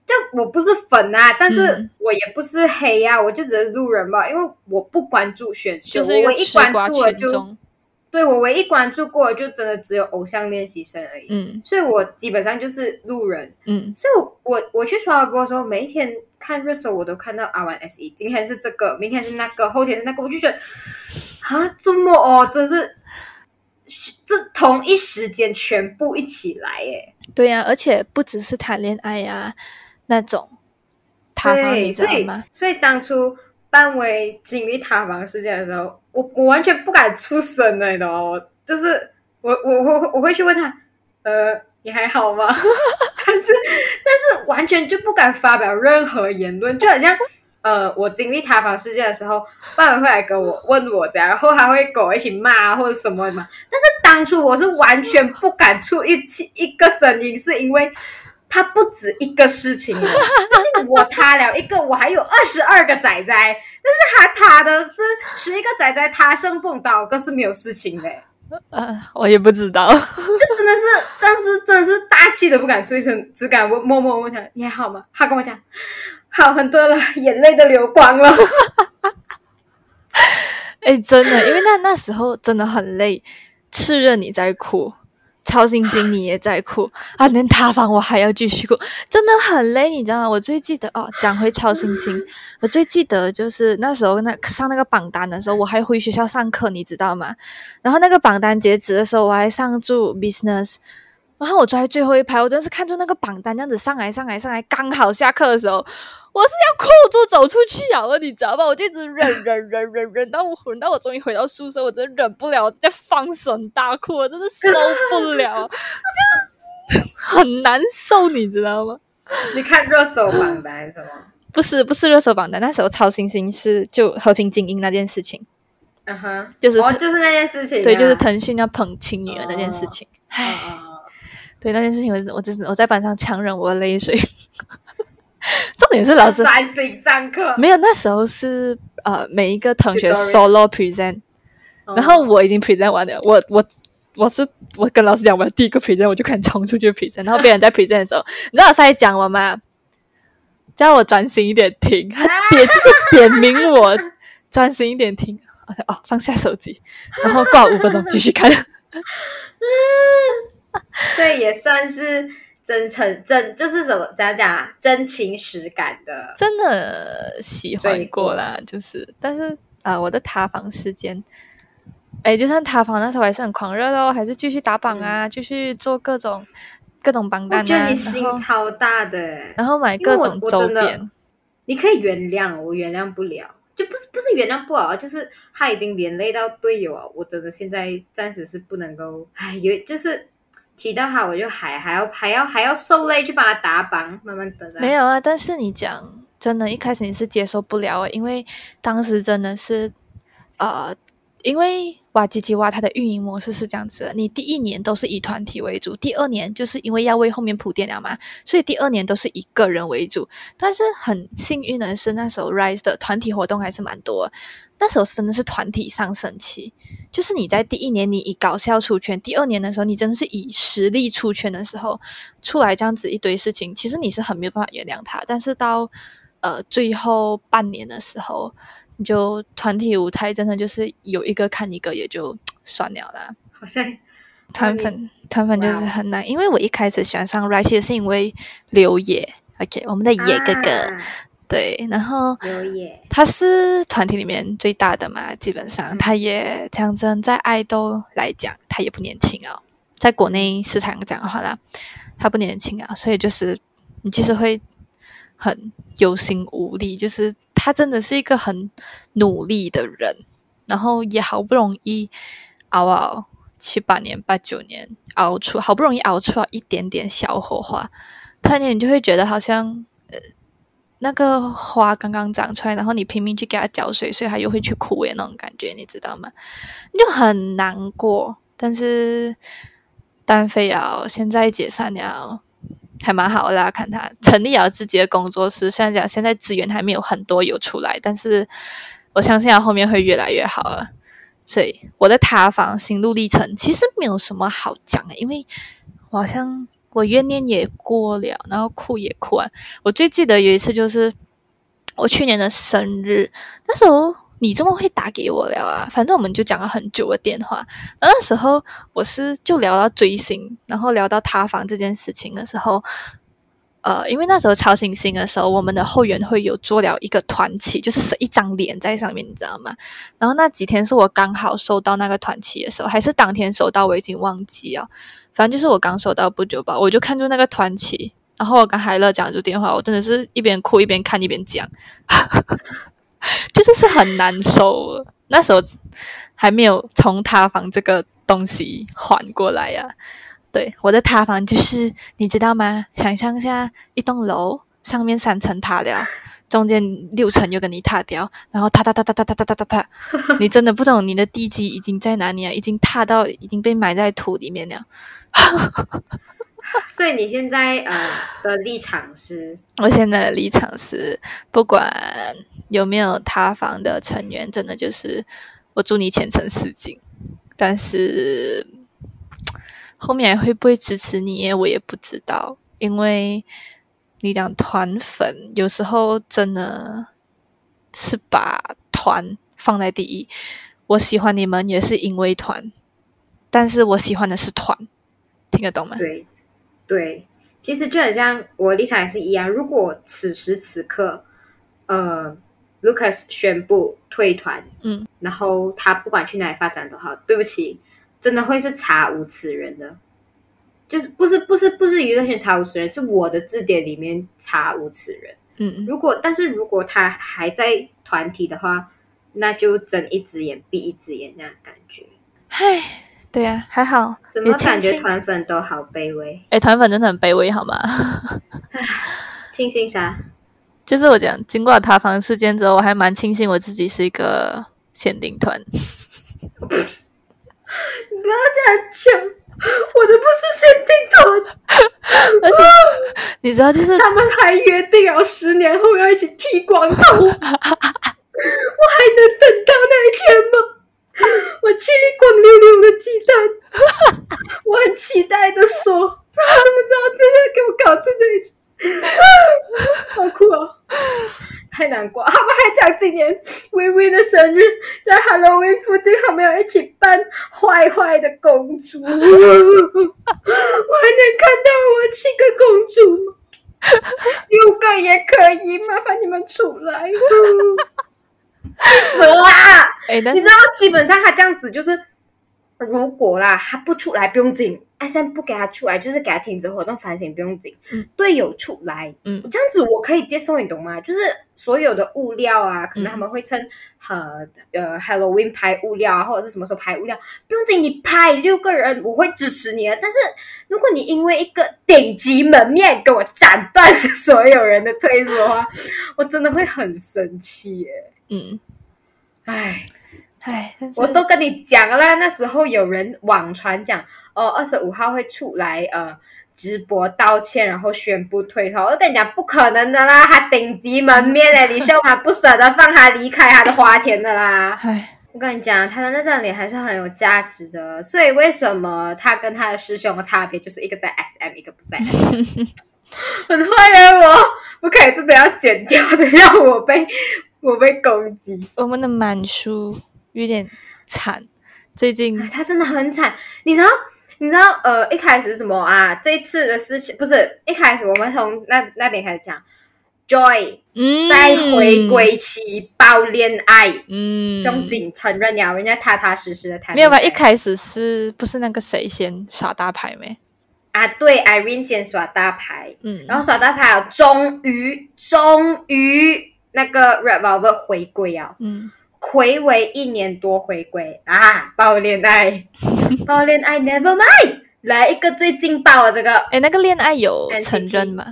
Speaker 1: 就我不是粉啊，但是
Speaker 2: 嗯
Speaker 1: 我也不是黑啊，我就只是路人吧，因为我不关注选秀，
Speaker 2: 就是一
Speaker 1: 我一关注我就对我唯一关注过的就真的只有偶像练习生而已，
Speaker 2: 嗯。
Speaker 1: 所以我基本上就是路人，
Speaker 2: 嗯，
Speaker 1: 所以我我我去刷微博的时候，每一天看热搜，我都看到 R One S E，今天是这个，明天是那个，后天是那个，我就觉得啊，这么哦，真是这同一时间全部一起来耶，
Speaker 2: 对呀、而且不只是谈恋爱呀、那种塌房，
Speaker 1: 对，
Speaker 2: 你知
Speaker 1: 所以
Speaker 2: 道吗？
Speaker 1: 所以当初班维经历塌房事件的时候，我我完全不敢出声了，你懂吗？我就是我我我我会去问他，呃，你还好吗？但是但是完全就不敢发表任何言论，就好像呃，我经历塌房事件的时候，爸爸会来跟我问我这样，然后还会跟我一起骂或者什么嘛。但是当初我是完全不敢出一一个声音，是因为。他不止一个事情哦，就是我塌了一个，我还有二十二个仔仔，但是他塌的是十一个仔仔，他生蹦到个是没有事情的，
Speaker 2: 呃，我也不知道。
Speaker 1: 就真的是，但是真的是大气都不敢出一声，只敢问默默问他你还好吗？他跟我讲好很多了，眼泪都流光了。
Speaker 2: 哎，真的，因为那那时候真的很累，炽热你在哭，超新星你也在哭啊，连塌房我还要继续哭，真的很累，你知道吗？我最记得哦，讲回超新星，我最记得就是那时候那上那个榜单的时候，我还回学校上课，你知道吗？然后那个榜单截止的时候，我还上住 business。然后我坐在最后一排，我真的是看着那个榜单这样子上来、上来、上来，刚好下课的时候，我是要哭住走出去啊了，你知道吧？我就一直忍忍忍忍忍到我忍到我终于回到宿舍，我真的忍不了，我在放声大哭，我真的受不了，就是很难受，你知道吗？
Speaker 1: 你看热搜榜单什么？
Speaker 2: 不是不是热搜榜单，那时候超新星是就和平精英那件事情，
Speaker 1: 嗯哼，
Speaker 2: 就是
Speaker 1: 哦，就是那件事情啊、
Speaker 2: 对，就是腾讯要捧亲女儿那件事情，唉。
Speaker 1: 啊啊啊
Speaker 2: 对那件事情我，我真的我在班上强忍我的泪水。重点是老师
Speaker 1: 专心上课，
Speaker 2: 没有，那时候是呃每一个同学 solo present，
Speaker 1: 哦
Speaker 2: 然后我已经 present 完了，我我我是我跟老师讲我的第一个 present，我就开始冲出去 present，然后别人在 present 的时候，你知道老师在讲我吗？叫我专心一点听，他点点名我专心一点听。哦，放下手机，然后挂五分钟继续看。
Speaker 1: 所以也算是真诚真，就是什么讲啊？真情实感的。
Speaker 2: 真的喜欢过啦，就是，但是啊、呃我的塌房事件，哎，就算塌房那时候还是很狂热的哦，还是继续打榜啊，继续做各种各种榜
Speaker 1: 我
Speaker 2: 单啊，
Speaker 1: 觉得你心超大的欸，
Speaker 2: 然后买各种周边，
Speaker 1: 你可以原谅，我原谅不了。就不是不是原谅不了，就是他已经连累到队友啊！我真的现在暂时是不能够，哎，有就是提到他，我就还还要还要还要受累去帮他打榜，慢慢等。
Speaker 2: 没有啊，但是你讲真的，一开始你是接受不了，因为当时真的是呃，因为。哇唧唧哇！它的运营模式是这样子的：你第一年都是以团体为主，第二年就是因为要为后面铺垫了嘛，所以第二年都是以个人为主。但是很幸运的是，那时候 Rise 的团体活动还是蛮多。那时候真的是团体上升期，就是你在第一年你以搞笑出圈，第二年的时候你真的是以实力出圈的时候，出来这样子一堆事情，其实你是很没有办法原谅他。但是到呃最后半年的时候。就团体舞台真的就是有一个看一个也就算了啦。
Speaker 1: 好像
Speaker 2: 团粉团粉就是很难，因为我一开始喜欢上 Rise 是因为刘野，OK，我们的野哥哥，对，然后
Speaker 1: 刘野
Speaker 2: 他是团体里面最大的嘛，基本上他也讲真，在爱豆来讲，他也不年轻啊，在国内市场讲的话啦，他不年轻啊，所以就是你其实会很有心无力，就是。他真的是一个很努力的人，然后也好不容易熬熬七八年、八九年熬出，好不容易熬出了一点点小火花。突然间，你就会觉得好像呃，那个花刚刚长出来，然后你拼命去给它浇水，所以它又会去枯萎那种感觉，你知道吗？你就很难过。但是单飞要现在解散了。还蛮好的，看他成立了自己的工作室。虽然讲现在资源还没有很多有出来，但是我相信他后面会越来越好了。所以我的塌房心路历程其实没有什么好讲的，因为我好像我怨念也过了，然后哭也哭完。我最记得有一次就是我去年的生日，那时候。你这么会打给我聊啊？反正我们就讲了很久的电话。那时候我是就聊到追星，然后聊到塌房这件事情的时候，呃，因为那时候超新星的时候，我们的后援会有做了一个团旗，就是一张脸在上面，你知道吗？然后那几天是我刚好收到那个团旗的时候，还是当天收到，我已经忘记了。反正就是我刚收到不久吧，我就看住那个团旗，然后我跟海乐讲住电话，我真的是一边哭一边看一边讲。就是是很难受，那时候还没有从塌房这个东西缓过来呀。对，我的塌房就是你知道吗？想象一下，一栋楼上面三层塌掉，中间六层又跟你塌掉，然后塌塌塌塌塌塌塌塌塌，你真的不懂你的地基已经在哪里啊？已经塌到已经被埋在土里面了。
Speaker 1: 所以你现在呃的立场是？
Speaker 2: 我现在的立场是，不管有没有塌房的成员，真的就是我祝你前程似锦。但是后面会不会支持你，我也不知道。因为你讲团粉，有时候真的是把团放在第一。我喜欢你们也是因为团，但是我喜欢的是团，听得懂吗？
Speaker 1: 对。对，其实就很像我立场也是一样。如果此时此刻，呃，Lucas 宣布退团，
Speaker 2: 嗯，
Speaker 1: 然后他不管去哪里发展都好，对不起，真的会是查无此人的，就是不是不是不是娱乐圈查无此人，是我的字典里面查无此人。
Speaker 2: 嗯，
Speaker 1: 如果但是如果他还在团体的话，那就睁一只眼闭一只眼那样感觉。
Speaker 2: 嗨。对呀，还好。
Speaker 1: 怎么感觉团粉都好卑微？
Speaker 2: 哎，团粉真的很卑微，好吗？
Speaker 1: 庆幸啥？
Speaker 2: 就是我讲，经过塌房事件之后，我还蛮庆幸我自己是一个限定团。
Speaker 1: 你不要这样讲，我的不是限定团。
Speaker 2: 而且你知道，就是
Speaker 1: 他们还约定要十年后要一起剃光头，我还能等到那一天吗？我气里光溜溜的鸡蛋，我很期待的说，他怎么知道真的给我搞出这一句？好酷哦！太难过，他们还讲今年微微的生日，在 Halloween 附近，他们要一起扮坏坏的公主。我还能看到我七个公主吗？六个也可以，麻烦你们出来。死了！
Speaker 2: 哎，
Speaker 1: 你知道，基本上他这样子就是如果啦他不出来不用紧阿三不给他出来，就是给他停止活动反省不用紧。
Speaker 2: 嗯
Speaker 1: 队友出来，
Speaker 2: 嗯
Speaker 1: 这样子我可以接受，你懂吗？就是所有的物料啊，可能他们会趁呃呃 Halloween 拍物料啊，或者是什么时候拍物料，不用紧，你拍六个人，我会支持你啊。但是如果你因为一个顶级门面给我斩断所有人的退路的话，我真的会很生气耶！
Speaker 2: 嗯，
Speaker 1: 唉。
Speaker 2: 哎，
Speaker 1: 我都跟你讲了啦，那时候有人网传讲，哦，二十五号会出来呃直播道歉，然后宣布退团。我就跟你讲，不可能的啦，他顶级门面嘞，李秀满不舍得放他离开他的花田的啦。
Speaker 2: 哎，
Speaker 1: 我跟你讲，他的那张脸还是很有价值的，所以为什么他跟他的师兄的差别就是一个在 SM，一个不在 SM。很坏的我，不可以真的要剪掉的，让我被 我被攻击。
Speaker 2: 我们的满叔有点惨，最近
Speaker 1: 哎，他真的很惨，你知道？你知道？呃，一开始什么啊？这一次的事情不是一开始，我们从那那边开始讲，Joy
Speaker 2: 嗯
Speaker 1: 在回，归期爆恋爱，
Speaker 2: 嗯，
Speaker 1: 用紧承认了，人家踏踏实实的谈
Speaker 2: 没有吧？一开始是不是那个谁先耍大牌没？
Speaker 1: 啊，对，Irene 先耍大牌，
Speaker 2: 嗯，
Speaker 1: 然后耍大牌了，终于终于那个 Red Velvet 回归啊，
Speaker 2: 嗯，
Speaker 1: 回违一年多回归。啊，爆恋爱，爆恋爱，Never mind，来一个最劲爆的这个。
Speaker 2: 哎，那个恋爱有承认吗？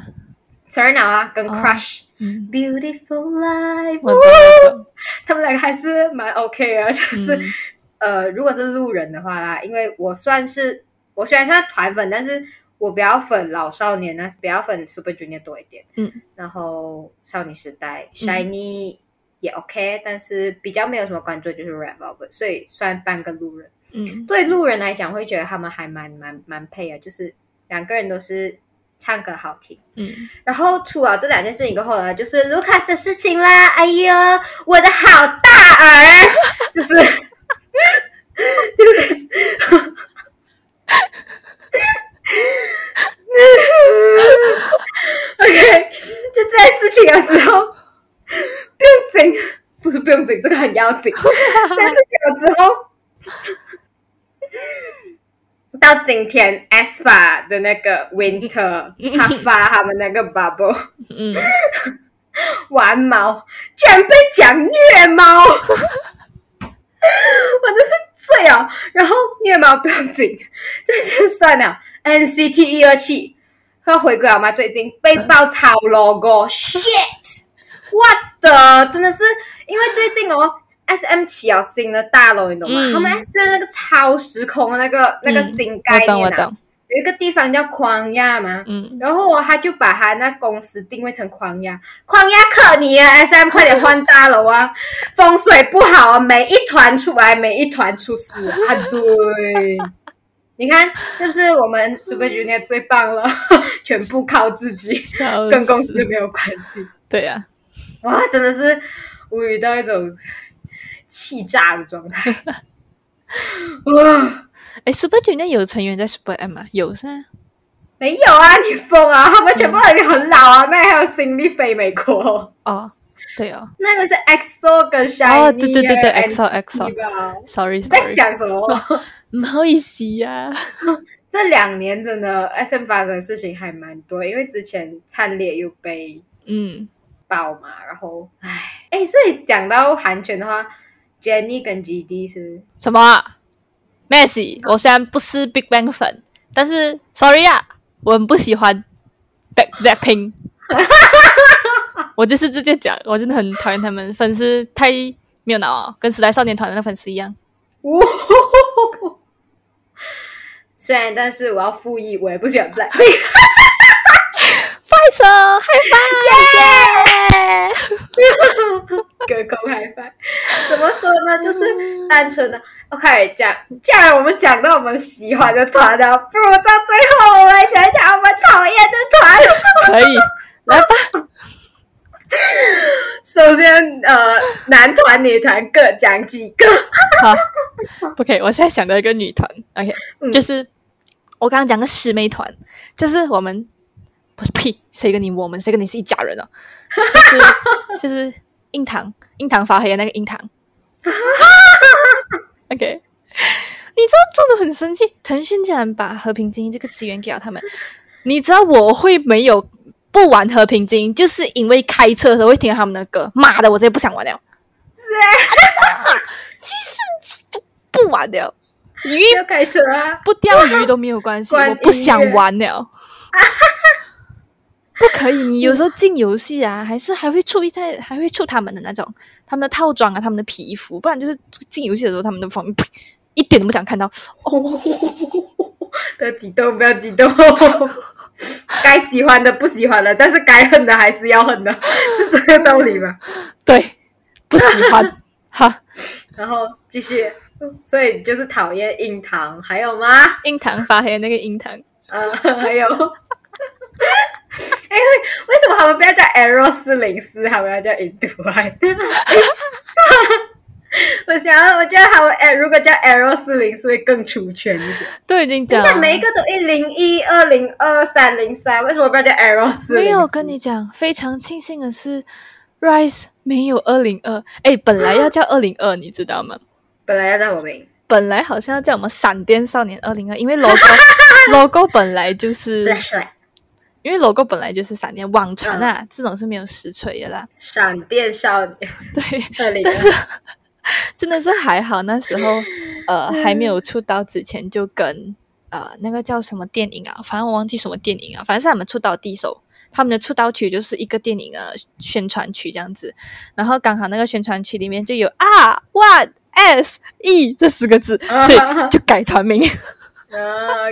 Speaker 1: 承认了啊，跟
Speaker 2: 哦
Speaker 1: Crush、
Speaker 2: 嗯
Speaker 1: ，Beautiful Life，他们两个还是蛮 OK 啊，就是、
Speaker 2: 嗯。
Speaker 1: 呃，如果是路人的话啦，因为我算是我虽然算团粉，但是我比较粉老少年，那是比较粉 Super Junior 多一点，
Speaker 2: 嗯，
Speaker 1: 然后少女时代、
Speaker 2: 嗯
Speaker 1: Shiny 也 OK，但是比较没有什么关注，就是 Red Velvet，所以算半个路人。
Speaker 2: 嗯
Speaker 1: 对路人来讲，会觉得他们还蛮蛮蛮配啊，就是两个人都是唱歌好听。
Speaker 2: 嗯，
Speaker 1: 然后除了这两件事情过后呢，就是 Lucas 的事情啦。哎呦，我的好大儿，就是就是。OK，就这件事情了之后，不用紧，不是不用紧，这个很要紧。这件事情了之后，到今天 s a 的那个 Winter，他发他们那个 bubble
Speaker 2: 嗯，
Speaker 1: 玩猫，居然被讲虐猫，我真是醉啊！然后虐猫不用紧，这就算了。NCT 一二七要回归了吗？最近被爆炒 logo，shit，what the，真的是因为最近哦。S M 起了新的大楼，你懂吗？
Speaker 2: 嗯。
Speaker 1: 他们 S M 那个超时空的那个、那个
Speaker 2: 嗯
Speaker 1: 新概念啊，
Speaker 2: 懂，
Speaker 1: 有一个地方叫狂亚嘛，
Speaker 2: 嗯，
Speaker 1: 然后哦他就把他那公司定位成狂亚，狂亚克你啊，S M 快点换大楼啊，风水不好啊，每一团出来，每一团出事啊，对，你看是不是我们 Super Junior 最棒了？全部靠自己，跟公司没有关系。
Speaker 2: 对呀，
Speaker 1: 哇，真的是无语到一种气炸的状态。哇，
Speaker 2: 哎，Super Junior 有成员在 Super M 吗？有噻？
Speaker 1: 没有啊，你疯啊！他们全部都已经很老啊，那还有新力飞美国。
Speaker 2: 哦，对哦，
Speaker 1: 那个是 EXO 跟 Shiny
Speaker 2: 哦，对对对对
Speaker 1: 啊
Speaker 2: ，EXO
Speaker 1: NCT
Speaker 2: EXO，
Speaker 1: 吧
Speaker 2: sorry
Speaker 1: 在想什么？
Speaker 2: 唔好意思呀，
Speaker 1: 这两年真的 SM 发生的事情还蛮多，因为之前灿烈又被
Speaker 2: 嗯，
Speaker 1: 爆嘛，然后唉哎，所以讲到韩圈的话，Jennie 跟 GD 是
Speaker 2: 什么啊？Messi，我虽然不是 Big Bang 粉，但是 sorry 啊，我很不喜欢 Black Blackpink。我就是直接讲，我真的很讨厌他们粉丝太没有脑啊，跟时代少年团的粉丝一样。
Speaker 1: 哇。虽然，但是我要复议，我也不喜欢 Blackpink。
Speaker 2: 拍手，嗨耶！
Speaker 1: 隔空嗨翻，怎么说呢？就是单纯的 OK 讲。既然我们讲到我们喜欢的团了，不如到最后我们来讲一讲我们讨厌的团。
Speaker 2: 可以，来吧。
Speaker 1: 首先，呃，男团、女团各讲几个。
Speaker 2: 好，OK，我现在想到一个女团，OK，、
Speaker 1: 嗯。
Speaker 2: 就是我刚刚讲个师妹团，就是我们不是屁，谁跟你我们谁跟你是一家人哦，就是 就是印堂印堂发黑的那个樱桃，OK，你你知道真的很生气，腾讯竟然把和平精英这个资源给了他们。你知道我会没有不玩和平精英，就是因为开车的时候会听到他们的歌。妈的，我直接不想玩了。是啊，其实不不玩了，鱼
Speaker 1: 要开车啊，
Speaker 2: 不钓鱼都没有关系，我不想玩了。不可以，你有时候进游戏啊，还是还会出一在，还会出他们的那种他们的套装啊，他们的皮肤，不然就是进游戏的时候他们的方面，一点都不想看到。哦，
Speaker 1: 不要激动，不要激动。该喜欢的不喜欢了，但是该恨的还是要恨的，是这个道理吗？
Speaker 2: 对，不喜欢。好，
Speaker 1: 然后继续，所以就是讨厌硬糖，还有吗？
Speaker 2: 硬糖发黑那个硬糖，
Speaker 1: 呃，还有，哎、为什么他们不要叫 Arrow 四零四，他们要叫印度爱？我想要，我觉得他们哎，如果叫 Arrow 四零四会更出圈一点。
Speaker 2: 都已经讲
Speaker 1: 现在每一个都一零一、二零二、三零三，为什么不要叫 Arrow 四零？
Speaker 2: 没有跟你讲，非常庆幸的是，Rise 没有二零二，哎，本来要叫 二零二，你知道吗？
Speaker 1: 本来要叫我名
Speaker 2: 本来好像要叫我们闪电少年二零二，因为 logo logo 本来就是因为 logo 本来就是闪电，网传啊、这种是没有实锤的啦。
Speaker 1: 闪电少年
Speaker 2: 对，但是 真的是还好，那时候 呃还没有出道之前就跟呃那个叫什么电影啊，反正我忘记什么电影啊，反正是他们出道第一首。他们的出道曲就是一个电影的宣传曲这样子，然后刚好那个宣传曲里面就有啊 one s e 这四个字，所以就改团名。
Speaker 1: 啊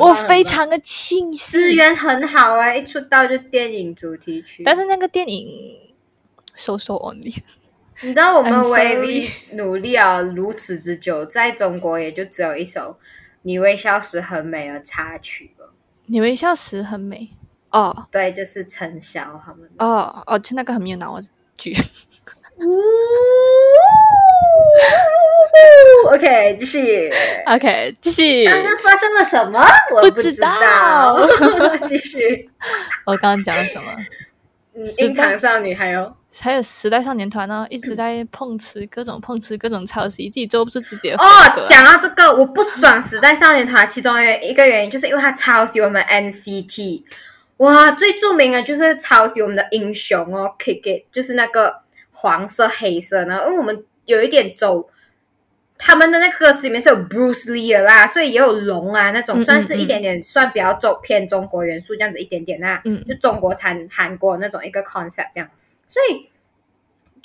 Speaker 2: 我非常的庆幸，
Speaker 1: 资源很好啊，一出道就电影主题曲。
Speaker 2: 但是那个电影 so so only，
Speaker 1: 你知道我们力努力了如此之久，在中国也就只有一首《你微笑时很美》的插曲了。
Speaker 2: 你微笑时很美哦
Speaker 1: 对，就是陈晓他们的。
Speaker 2: 哦哦，就那个很没有脑的剧。
Speaker 1: OK，继续。
Speaker 2: OK，继续。
Speaker 1: 刚刚发生了什么？我
Speaker 2: 不
Speaker 1: 不知
Speaker 2: 知道
Speaker 1: 道。继续。
Speaker 2: 我刚刚讲了什么？
Speaker 1: 嗯，樱桃少女还有
Speaker 2: 还有时代少年团呢，一直在碰瓷，各种碰瓷，各种抄袭，自己做不出自己的风格
Speaker 1: 哦，。讲到这个，我不爽时代少年团，其中一个原因就是因为他抄袭我们 NCT。哇，最著名的就是抄袭我们的英雄哦，Kick It，就是那个黄色黑色呢，因为我们有一点走。他们的那个歌词里面是有 Bruce Lee 的啦，所以也有龙啊那种，
Speaker 2: 嗯嗯
Speaker 1: 算是一点点，算比较走偏中国元素这样子一点点啦。
Speaker 2: 嗯
Speaker 1: 就中国产韩国那种一个 concept 这样，所以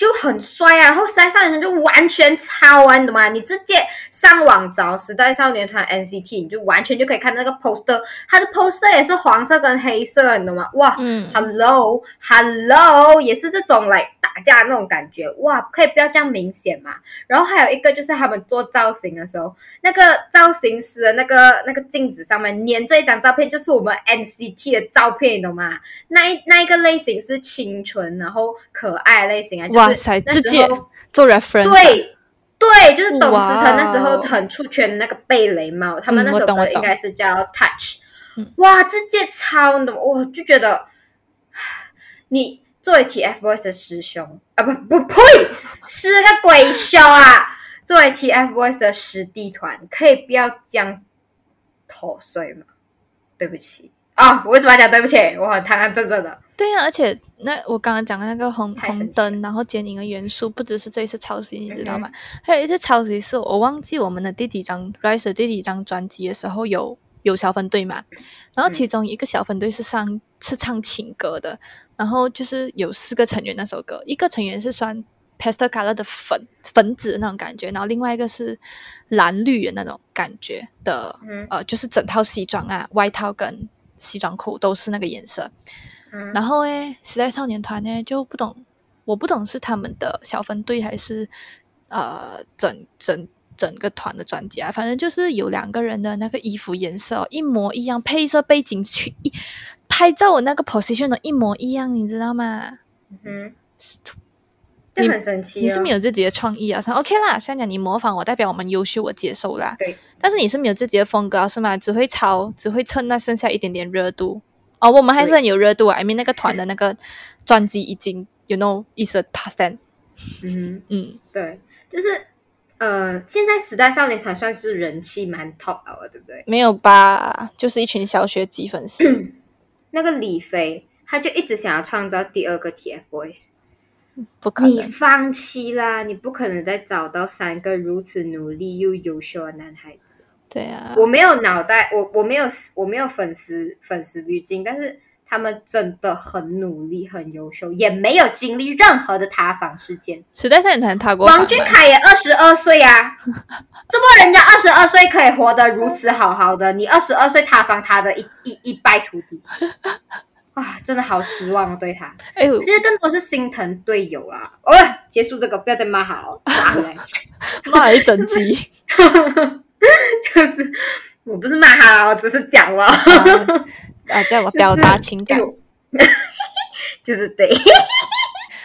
Speaker 1: 就很帅啊。然后时代少年团就完全抄啊，你懂吗？你直接上网找时代少年团 NCT，你就完全就可以看到那个 poster，它的 poster 也是黄色跟黑色，你懂吗？哇、
Speaker 2: 嗯
Speaker 1: h e l l o Hello，也是这种来打架那种感觉，哇，可以不要这样明显嘛？然后还有一个就是他们做造型的时候，那个造型师的那个那个镜子上面粘着一张照片，就是我们 NCT 的照片，你懂吗？那一那一个类型是清纯然后可爱类型啊，就是
Speaker 2: 哇塞，
Speaker 1: 那时
Speaker 2: 直接做 reference，啊
Speaker 1: 对对，就是董思成那时候很出圈的那个贝雷帽，他们
Speaker 2: 嗯
Speaker 1: 那首歌应该是叫 Touch，、
Speaker 2: 嗯
Speaker 1: 哇，这届超的，我就觉得 你作为 TFBOYS 的师兄啊，不不呸，是个鬼兄啊！作为 TFBOYS 的师弟团，可以不要这样脱水吗？对不起啊、我为什么要讲对不起？我很堂堂正正的。
Speaker 2: 对呀、而且那我刚刚讲的那个红红灯，然后剪影的元素，不只是这一次抄袭，你知道
Speaker 1: 嗯
Speaker 2: 吗？还有一次抄袭是我忘记我们的第几张 Rise 的第几张专辑的时候有有小分队嘛，然后
Speaker 1: 嗯。
Speaker 2: 其中一个小分队是上是唱情歌的，然后就是有四个成员那首歌，一个成员是穿 pastel color 的粉粉紫那种感觉，然后另外一个是蓝绿的那种感觉的，
Speaker 1: 嗯。
Speaker 2: 呃，就是整套西装啊，外套跟西装裤都是那个颜色。
Speaker 1: 嗯
Speaker 2: 然后诶，时代少年团呢就不懂，我不懂是他们的小分队还是呃整整整个团的专辑啊，反正就是有两个人的那个衣服颜色、哦、一模一样，配色背景去一拍照的那个 position 都一模一样，你知道吗？
Speaker 1: 嗯，
Speaker 2: 你
Speaker 1: 就很神奇、哦。
Speaker 2: 你是没有自己的创意啊，像 OK 啦，像讲你模仿我，代表我们优秀，我接受啦。
Speaker 1: 对，
Speaker 2: 但是你是没有自己的风格啊是吗？只会抄，只会蹭那剩下一点点热度。哦，我们还是很有热度啊！I mean 那个团的那个专辑已经，you know，is a past。
Speaker 1: 嗯。
Speaker 2: 嗯，
Speaker 1: 对，就是呃，现在时代少年团算是人气蛮 top 的，对不对？
Speaker 3: 没有吧？就是一群小学级粉丝。
Speaker 1: 那个李飞，他就一直想要创造第二个 TFBOYS，
Speaker 3: 不可能。
Speaker 1: 放弃啦！你不可能再找到三个如此努力又优秀的男孩子。
Speaker 3: 对啊，
Speaker 1: 我没有脑袋，我我没有我没有粉丝粉丝滤镜，但是他们真的很努力，很优秀，也没有经历任何的塌房事件。
Speaker 3: 时代少年团塌过
Speaker 1: 王俊凯也二十二岁啊，这么人家二十二岁可以活得如此好好的，你二十二岁塌房，塌的一一一败涂地啊！真的好失望对他。
Speaker 3: 哎呦，
Speaker 1: 其实更多是心疼队友啊。哦，结束这个，不要再骂他了，打回来。
Speaker 3: 骂了一整集。
Speaker 1: 就是我不是骂他，我只是讲了，
Speaker 3: 啊，叫我表达情感。
Speaker 1: 就是对。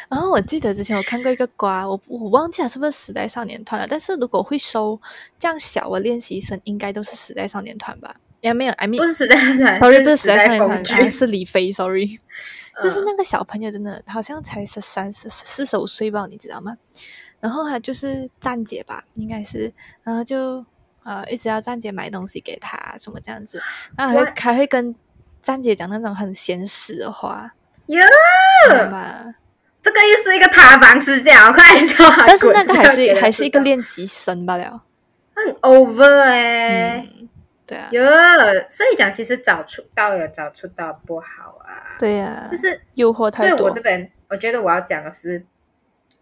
Speaker 3: 然 后我记得之前我看过一个瓜，我我忘记了是不是时代少年团了。但是如果会收这样小的练习生，应该都是时代少年团吧？也没有，I
Speaker 1: 不
Speaker 3: mean，
Speaker 1: 是时代团
Speaker 3: sorry，不是
Speaker 1: 时
Speaker 3: 时代少年团，是李飞，sorry。就是
Speaker 1: 嗯
Speaker 3: 那个小朋友真的好像才十三、十四十五岁吧，你知道吗？然后他就是站姐吧，应该是，然后就呃一直要站姐买东西给他什么这样子，然后还会
Speaker 1: What？
Speaker 3: 还会跟站姐讲那种很闲时的话，
Speaker 1: 哟，
Speaker 3: 知道吗？
Speaker 1: 这个又是一个塌房事件，我 快点叫他滚。
Speaker 3: 但是那个还是还是一个练习生罢了。
Speaker 1: 很 over 哎、
Speaker 3: 嗯，对啊，
Speaker 1: 哟，所以讲其实早出道有早出道不好啊，
Speaker 3: 对呀、
Speaker 1: 就是
Speaker 3: 诱惑太多
Speaker 1: 所以我这。边我觉得我要讲的是，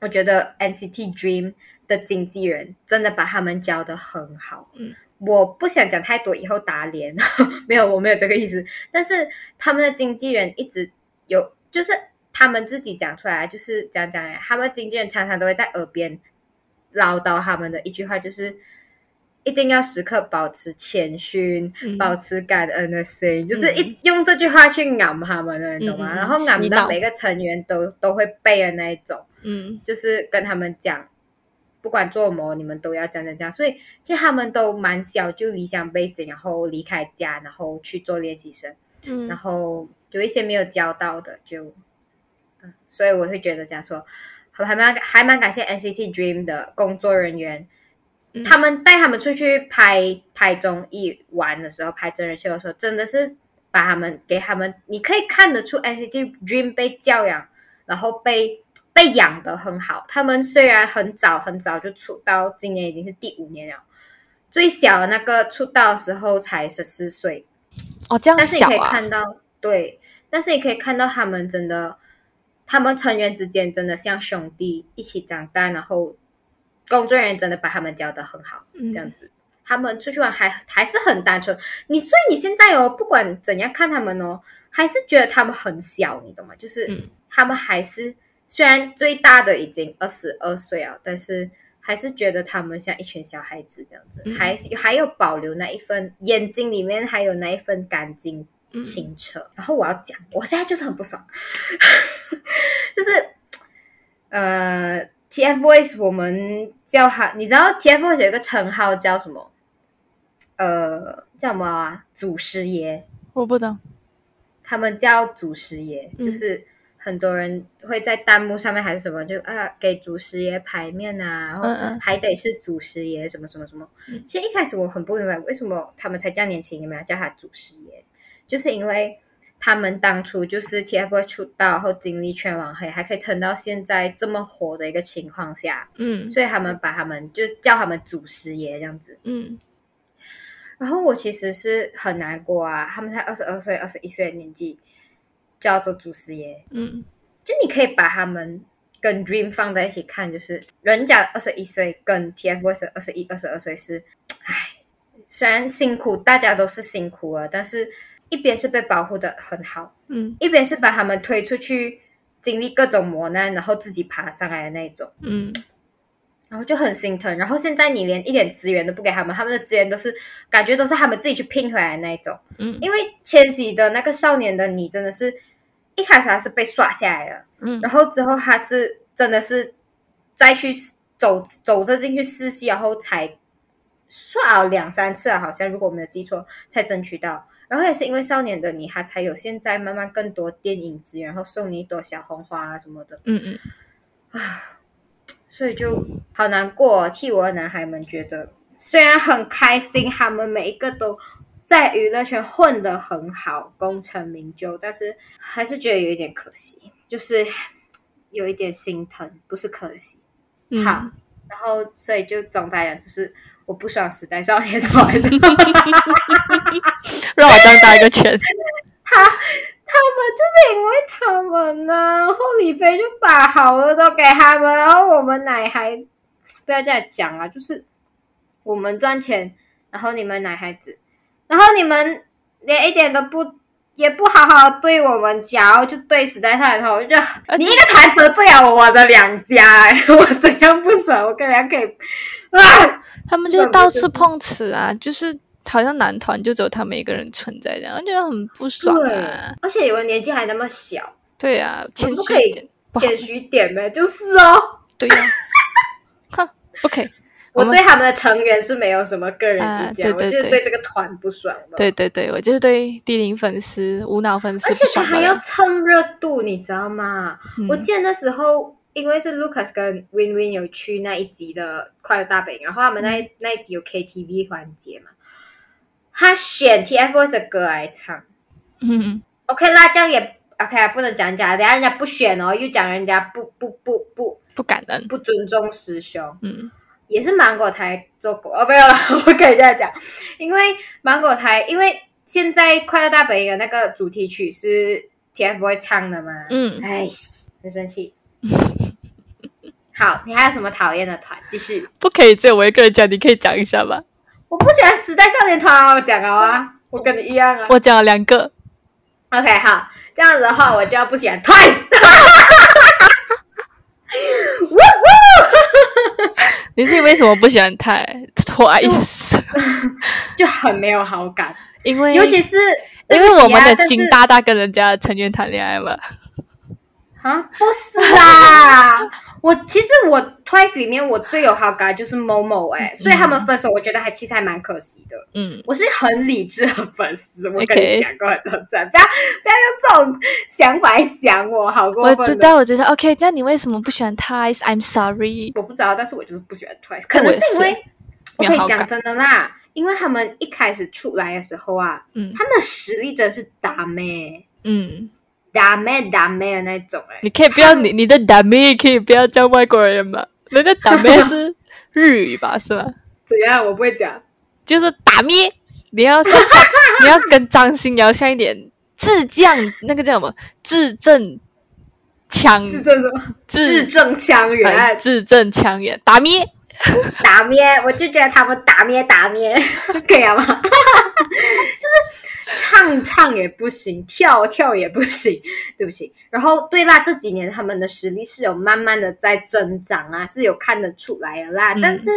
Speaker 1: 我觉得 NCT Dream 的经纪人真的把他们教的很好。
Speaker 3: 嗯，
Speaker 1: 我不想讲太多，以后打脸。没有，我没有这个意思。但是他们的经纪人一直有，就是他们自己讲出来，就是讲讲呀，他们经纪人常常都会在耳边唠叨他们的一句话，就是。一定要时刻保持谦逊，
Speaker 3: 嗯
Speaker 1: 保持感恩的心，就是一用这句话去昂他们的，你懂吗？然后昂
Speaker 3: 洗脑
Speaker 1: 到每个成员都都会背的那一种，
Speaker 3: 嗯
Speaker 1: 就是跟他们讲，不管做什么，你们都要这样这样这样。所以其实他们都蛮小就离乡背景，然后离开家，然后去做练习生，嗯然
Speaker 3: 嗯
Speaker 1: 后有一些没有教到的就，嗯，所以我会觉得这样说，还蛮还蛮感谢 NCT Dream 的工作人员。
Speaker 3: 嗯
Speaker 1: 他们带他们出去拍拍综艺玩的时候，拍真人秀的时候，真的是把他们给他们，你可以看得出 NCT Dream 被教养，然后被被养的很好。他们虽然很早很早就出道，今年已经是第五年了，最小的那个出道的时候才十四岁，
Speaker 3: 哦，这样
Speaker 1: 但是你可以看到，对，但是你可以看到他们真的，他们成员之间真的像兄弟一起长大，然后工作人员真的把他们教的很好，
Speaker 3: 嗯
Speaker 1: 这样子。他们出去玩还还是很单纯，你所以你现在哦，不管怎样看他们哦，还是觉得他们很小，你懂吗？就是
Speaker 3: 嗯
Speaker 1: 他们还是虽然最大的已经二十二岁了，但是还是觉得他们像一群小孩子这样子，
Speaker 3: 嗯
Speaker 1: 还是还有保留那一份眼睛里面还有那一份干净
Speaker 3: 嗯
Speaker 1: 清澈。然后我要讲，我现在就是很不爽，就是呃，TFBOYS 我们叫他，你知道 TFBOYS 有一个称号叫什么？呃，叫什么啊？祖师爷。
Speaker 3: 我不懂。
Speaker 1: 他们叫祖师爷，
Speaker 3: 嗯
Speaker 1: 就是很多人会在弹幕上面还是什么，就啊给祖师爷牌面啊，然后还得是祖师爷什么什么什么。
Speaker 3: 嗯
Speaker 1: 其实一开始我很不明白为什么他们才叫年轻，你们要叫他祖师爷，就是因为他们当初就是 TFBOYS 出道然后经历全网黑，还可以撑到现在这么火的一个情况下，
Speaker 3: 嗯
Speaker 1: 所以他们把他们就叫他们祖师爷这样子。
Speaker 3: 嗯
Speaker 1: 然后我其实是很难过啊，他们才二十二岁、二十一岁的年纪就要做祖师爷，
Speaker 3: 嗯
Speaker 1: 就你可以把他们跟 Dream 放在一起看，就是人家二十一岁跟 TFBOYS 二十一、二十二岁是，唉，虽然辛苦，大家都是辛苦了，但是一边是被保护的很好，
Speaker 3: 嗯
Speaker 1: 一边是把他们推出去经历各种磨难，然后自己爬上来的那种。
Speaker 3: 嗯
Speaker 1: 然后就很心疼。然后现在你连一点资源都不给他们，他们的资源都是感觉都是他们自己去拼回来的那一种。
Speaker 3: 嗯
Speaker 1: 因为千玺的那个少年的你真的是一开始他是被刷下来了，
Speaker 3: 嗯
Speaker 1: 然后之后他是真的是再去走走着进去试戏，然后才刷了两三次啊，好像如果我没有记错，才争取到。然后也是因为少年的你，他才有现在慢慢更多电影资源，然后送你一朵小红花啊什么的。
Speaker 3: 嗯嗯啊
Speaker 1: 所以就好难过。替我的男孩们觉得，虽然很开心，他们每一个都在娱乐圈混得很好，功成名就，但是还是觉得有一点可惜，就是有一点心疼，不是可惜。
Speaker 2: 嗯
Speaker 1: 好，然后所以就总的来讲，就是我不爽时代少年团。
Speaker 2: 让我当大一个圈。
Speaker 1: 他他们就是因为他们呢，后李飞就把好的都给他们，然后我们奶孩不要这样讲啊，就是我们赚钱，然后你们奶孩子，然后你们连一点都不也不好好对我们讲，然后就对时代少年团，我就觉得你一个团得罪了我的两家、哎 我怎样不爽？我跟人家可以啊，
Speaker 2: 他们就到处碰瓷啊，就是好像男团就只有他们一个人存在，这样觉得很不爽
Speaker 1: 对
Speaker 2: 啊。，
Speaker 1: 而且你们年纪还那么小，
Speaker 2: 对啊，谦虚一点，
Speaker 1: 谦。虚点呗，就是哦。
Speaker 2: 对呀、哼，不可以。们
Speaker 1: 我对他们的成员是没有什么个人
Speaker 2: 啊
Speaker 1: 意见，
Speaker 2: 对对对
Speaker 1: 我就是对这个团不爽了。
Speaker 2: 对对对，我就是对低龄粉丝、无脑粉丝
Speaker 1: 而且他还要
Speaker 2: 了。
Speaker 1: 蹭热度，你知道吗？
Speaker 2: 嗯
Speaker 1: 我记得那时候，因为是 Lucas 跟 Win Win 有去那一集的快乐大本营，然后他们那那一集有 KTV 环节嘛，他选 TFBOYS 的歌来唱。
Speaker 2: 嗯
Speaker 1: ，OK 啦，这样也 OK 啊，不能讲假，等下人家不选哦，又讲人家不不不不
Speaker 2: 不感恩。
Speaker 1: 不尊重师兄。
Speaker 2: 嗯
Speaker 1: 也是芒果台做过哦，没有了，我跟人家讲，因为芒果台，因为现在快乐大本营的那个主题曲是 TFBOYS 唱的嘛，
Speaker 2: 嗯，
Speaker 1: 哎，很生气。好，你还有什么讨厌的团？继续，
Speaker 2: 不可以只有我一个人讲，你可以讲一下吗？
Speaker 1: 我不喜欢时代少年团啊，我讲了啊，我跟你一样啊。
Speaker 2: 我讲了两个
Speaker 1: ，OK，好，这样子的话，我就要不喜欢 Twice。
Speaker 2: 你是因为什么不喜欢他？Twice，
Speaker 1: 就很没有好感，
Speaker 2: 因为
Speaker 1: 尤其是
Speaker 2: 因为我们的
Speaker 1: 金
Speaker 2: 金大大跟人家的成员谈恋爱嘛。
Speaker 1: 啊，不是啊！我其实我 Twice 里面我最有好感就是 Momo 哎、所以他们分手，我觉得还其实还蛮可惜的。
Speaker 2: 嗯，
Speaker 1: 我是很理智的粉丝，我跟你讲过很多次，不要不要用这种想法来想我，好过分
Speaker 2: 我知，道，我知道。OK，这样你为什么不喜欢 Twice？I'm sorry。
Speaker 1: 我不知道，但是我就是不喜欢 Twice，可能是因为我可以讲真的啦，因为他们一开始出来的时候啊，
Speaker 2: 嗯。
Speaker 1: 他们的实力真是打咩。
Speaker 2: 嗯，
Speaker 1: 打妹打妹的那种哎、
Speaker 2: 你可以不要你你的打妹可以不要叫外国人吗？人家打妹是日语吧，是吧？
Speaker 1: 怎样？我不会讲。
Speaker 2: 就是打咩，你要像 你要跟张欣瑶像一点，智将那个叫什么？字正腔
Speaker 1: 字正什么？字
Speaker 2: 字
Speaker 1: 正腔圆。
Speaker 2: 哎字正腔圆，打咩？
Speaker 1: 打咩，我就觉得他们打咩打咩，可以吗？就是唱唱也不行，跳跳也不行，对不起。然后对啦，这几年他们的实力是有慢慢的在增长啊，是有看得出来的啦。
Speaker 2: 嗯
Speaker 1: 但是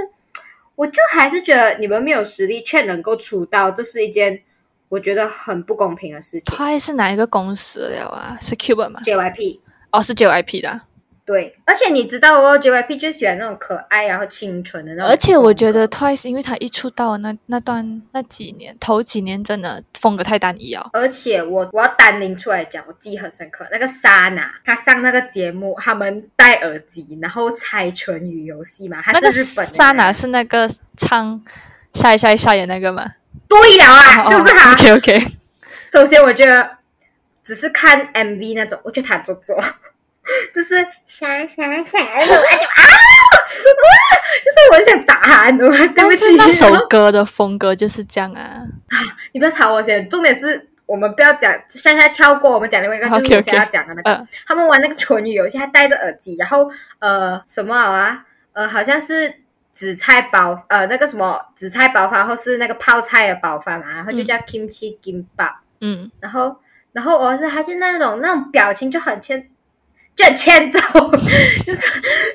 Speaker 1: 我就还是觉得你们没有实力却能够出道，这是一件我觉得很不公平的事情。
Speaker 2: Twice 是哪一个公司了啊？是 Cube 吗
Speaker 1: ？JYP
Speaker 2: 哦，是 JYP 的啊。
Speaker 1: 对，而且你知道哦，JYP 最喜欢那种可爱然后清纯的那种，
Speaker 2: 而且我觉得 Twice 因为他一出道那那段那几年，头几年真的风格太单一哦。
Speaker 1: 而且我我要单拎出来讲，我记忆很深刻。那个莎娜，他上那个节目，他们戴耳机，然后猜唇语游戏嘛，她
Speaker 2: 那个
Speaker 1: 是日本的。
Speaker 2: 莎娜是那个唱晒晒晒的那个吗？
Speaker 1: 对了啊，就是他。
Speaker 2: OK OK，
Speaker 1: 首先，我觉得只是看 MV 那种，我觉得他做作，就是闪闪闪那种，哎就啊，就是我很想打她，你懂吗？对
Speaker 2: 但
Speaker 1: 不起，
Speaker 2: 是那首歌的风格就是这样啊。
Speaker 1: 你不要吵我先。重点是我们不要讲，现在跳过，我们讲另外一个，就是我想要讲的那个。
Speaker 2: 嗯
Speaker 1: 他们玩那个唇语游戏，还戴着耳机，然后呃什么啊？呃，好像是紫菜包，呃那个什么紫菜包饭，或是那个泡菜的包饭嘛，然后就叫 kimchi gimbap，、
Speaker 2: 嗯，
Speaker 1: 然后然后我是他就那种那种表情就很欠。就欠揍，就是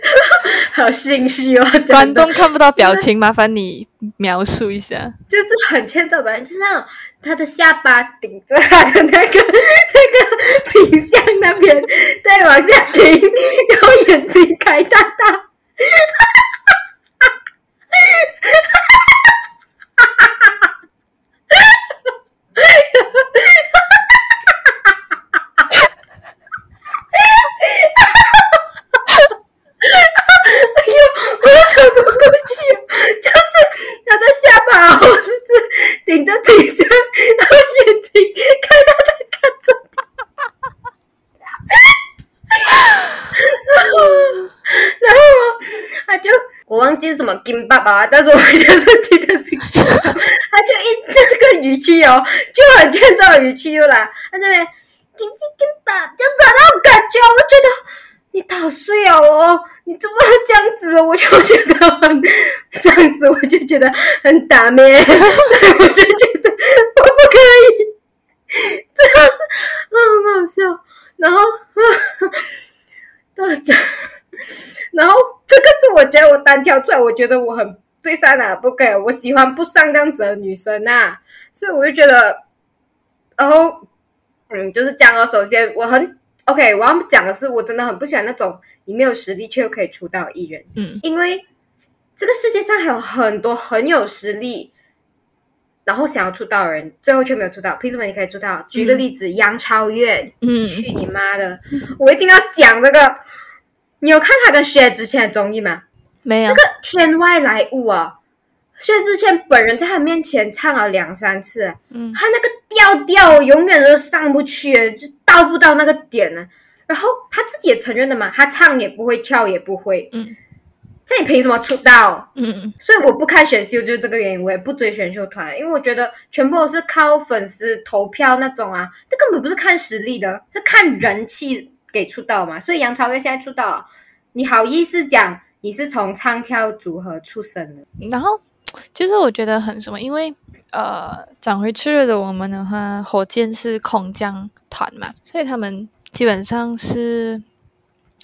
Speaker 1: 好心虚哦。
Speaker 2: 观众看不到表情，麻烦你描述一下。
Speaker 1: 就是很欠揍本人，就是那种他的下巴顶着他的那个那个 颈项那边，再往下顶，然后眼睛开大大。啊，我就是顶着嘴上，然后眼睛看他在看着他，然后他就我忘记什么金爸爸，但是我就是记得是金爸爸，他就一这个语气哦，就很欠揍的语气又来，他这边金金金爸，就找种感觉，我觉得。你打碎了哦，你怎么会这样子？我就觉得很这样子我就觉得很打面，所以我就觉得我不可以，最后是很好笑，然后大家。然后这个是我觉得我单挑出来，我觉得我很对上了不可以，我喜欢不上这样子的女生呐、所以我就觉得，然后嗯，就是这样哦。首先我很 OK，我要讲的是，我真的很不喜欢那种你没有实力却又可以出道的艺人，
Speaker 2: 嗯
Speaker 1: 因为这个世界上还有很多很有实力。然后想要出道的人，最后却没有出道。凭什么你可以出道？举个例子，杨超越，
Speaker 2: 嗯，
Speaker 1: 去你妈的！我一定要讲这个。你有看他跟薛之谦的综艺吗？
Speaker 2: 没有
Speaker 1: 那个天外来物啊，薛之谦本人在他面前唱了两三次，
Speaker 2: 嗯
Speaker 1: 他那个调调永远都上不去，就到不到那个点呢。然后他自己也承认的嘛，他唱也不会，跳也不会，
Speaker 2: 嗯，
Speaker 1: 这你凭什么出道？
Speaker 2: 嗯
Speaker 1: 所以我不看选秀就是这个原因，我也不追选秀团，因为我觉得全部都是靠粉丝投票那种啊，这根本不是看实力的，是看人气给出道嘛。所以杨超越现在出道，你好意思讲你是从唱跳组合出身的？
Speaker 2: 然后其实我觉得很什么，因为呃，讲回去了的我们的话，火箭是空降团嘛，所以他们基本上是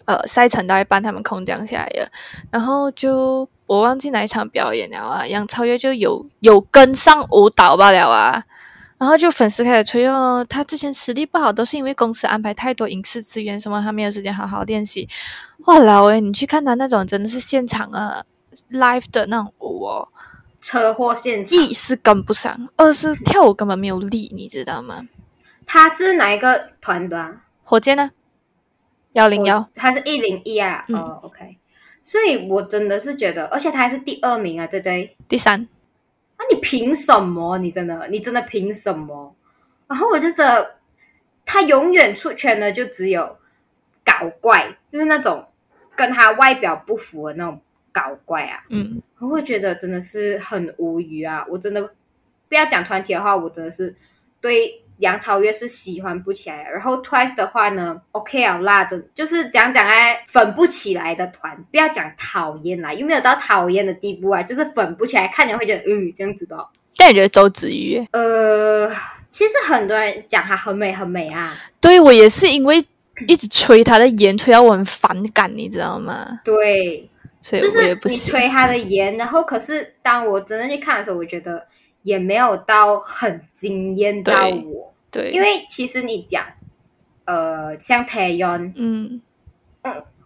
Speaker 2: 呃赛程到一半，他们空降下来了，然后就我忘记哪一场表演了啊，杨超越就有有跟上舞蹈罢了啊。然后就粉丝开始吹哦，他之前实力不好，都是因为公司安排太多影视资源，什么他没有时间好好练习。哇老诶，你去看他那种真的是现场啊 live 的那种舞哦，
Speaker 1: 车祸现场，
Speaker 2: 一是跟不上，二是跳舞根本没有力，你知道吗？
Speaker 1: 他是哪一个团的、啊？
Speaker 2: 火箭呢？幺零幺，
Speaker 1: 他是一零一啊。
Speaker 2: 嗯
Speaker 1: 哦，OK。所以我真的是觉得，而且他还是第二名啊，对不对？
Speaker 2: 第三，
Speaker 1: 那你凭什么？你真的，你真的凭什么？然后我就觉得他永远出圈的就只有搞怪，就是那种跟他外表不符的那种搞怪啊。
Speaker 2: 嗯，
Speaker 1: 我会觉得真的是很无语啊！我真的不要讲团体的话，我真的是对杨超越是喜欢不起来。然后 Twice 的话呢，OK 啊啦，真就是讲讲哎粉不起来的团，不要讲讨厌啦，又没有到讨厌的地步啊，就是粉不起来，看起来会觉得嗯这样子的。
Speaker 2: 但你觉得周子瑜耶？
Speaker 1: 呃，其实很多人讲她很美很美啊，
Speaker 2: 对我也是因为一直吹她的颜，吹到我很反感，你知道吗？
Speaker 1: 对，
Speaker 2: 所以
Speaker 1: 就是你
Speaker 2: 我也不行。
Speaker 1: 吹他的颜，然后可是当我真的去看的时候，我觉得也没有到很惊艳到我。
Speaker 2: 对，
Speaker 1: 因为其实你讲，呃，像 Taeyeon，
Speaker 2: 嗯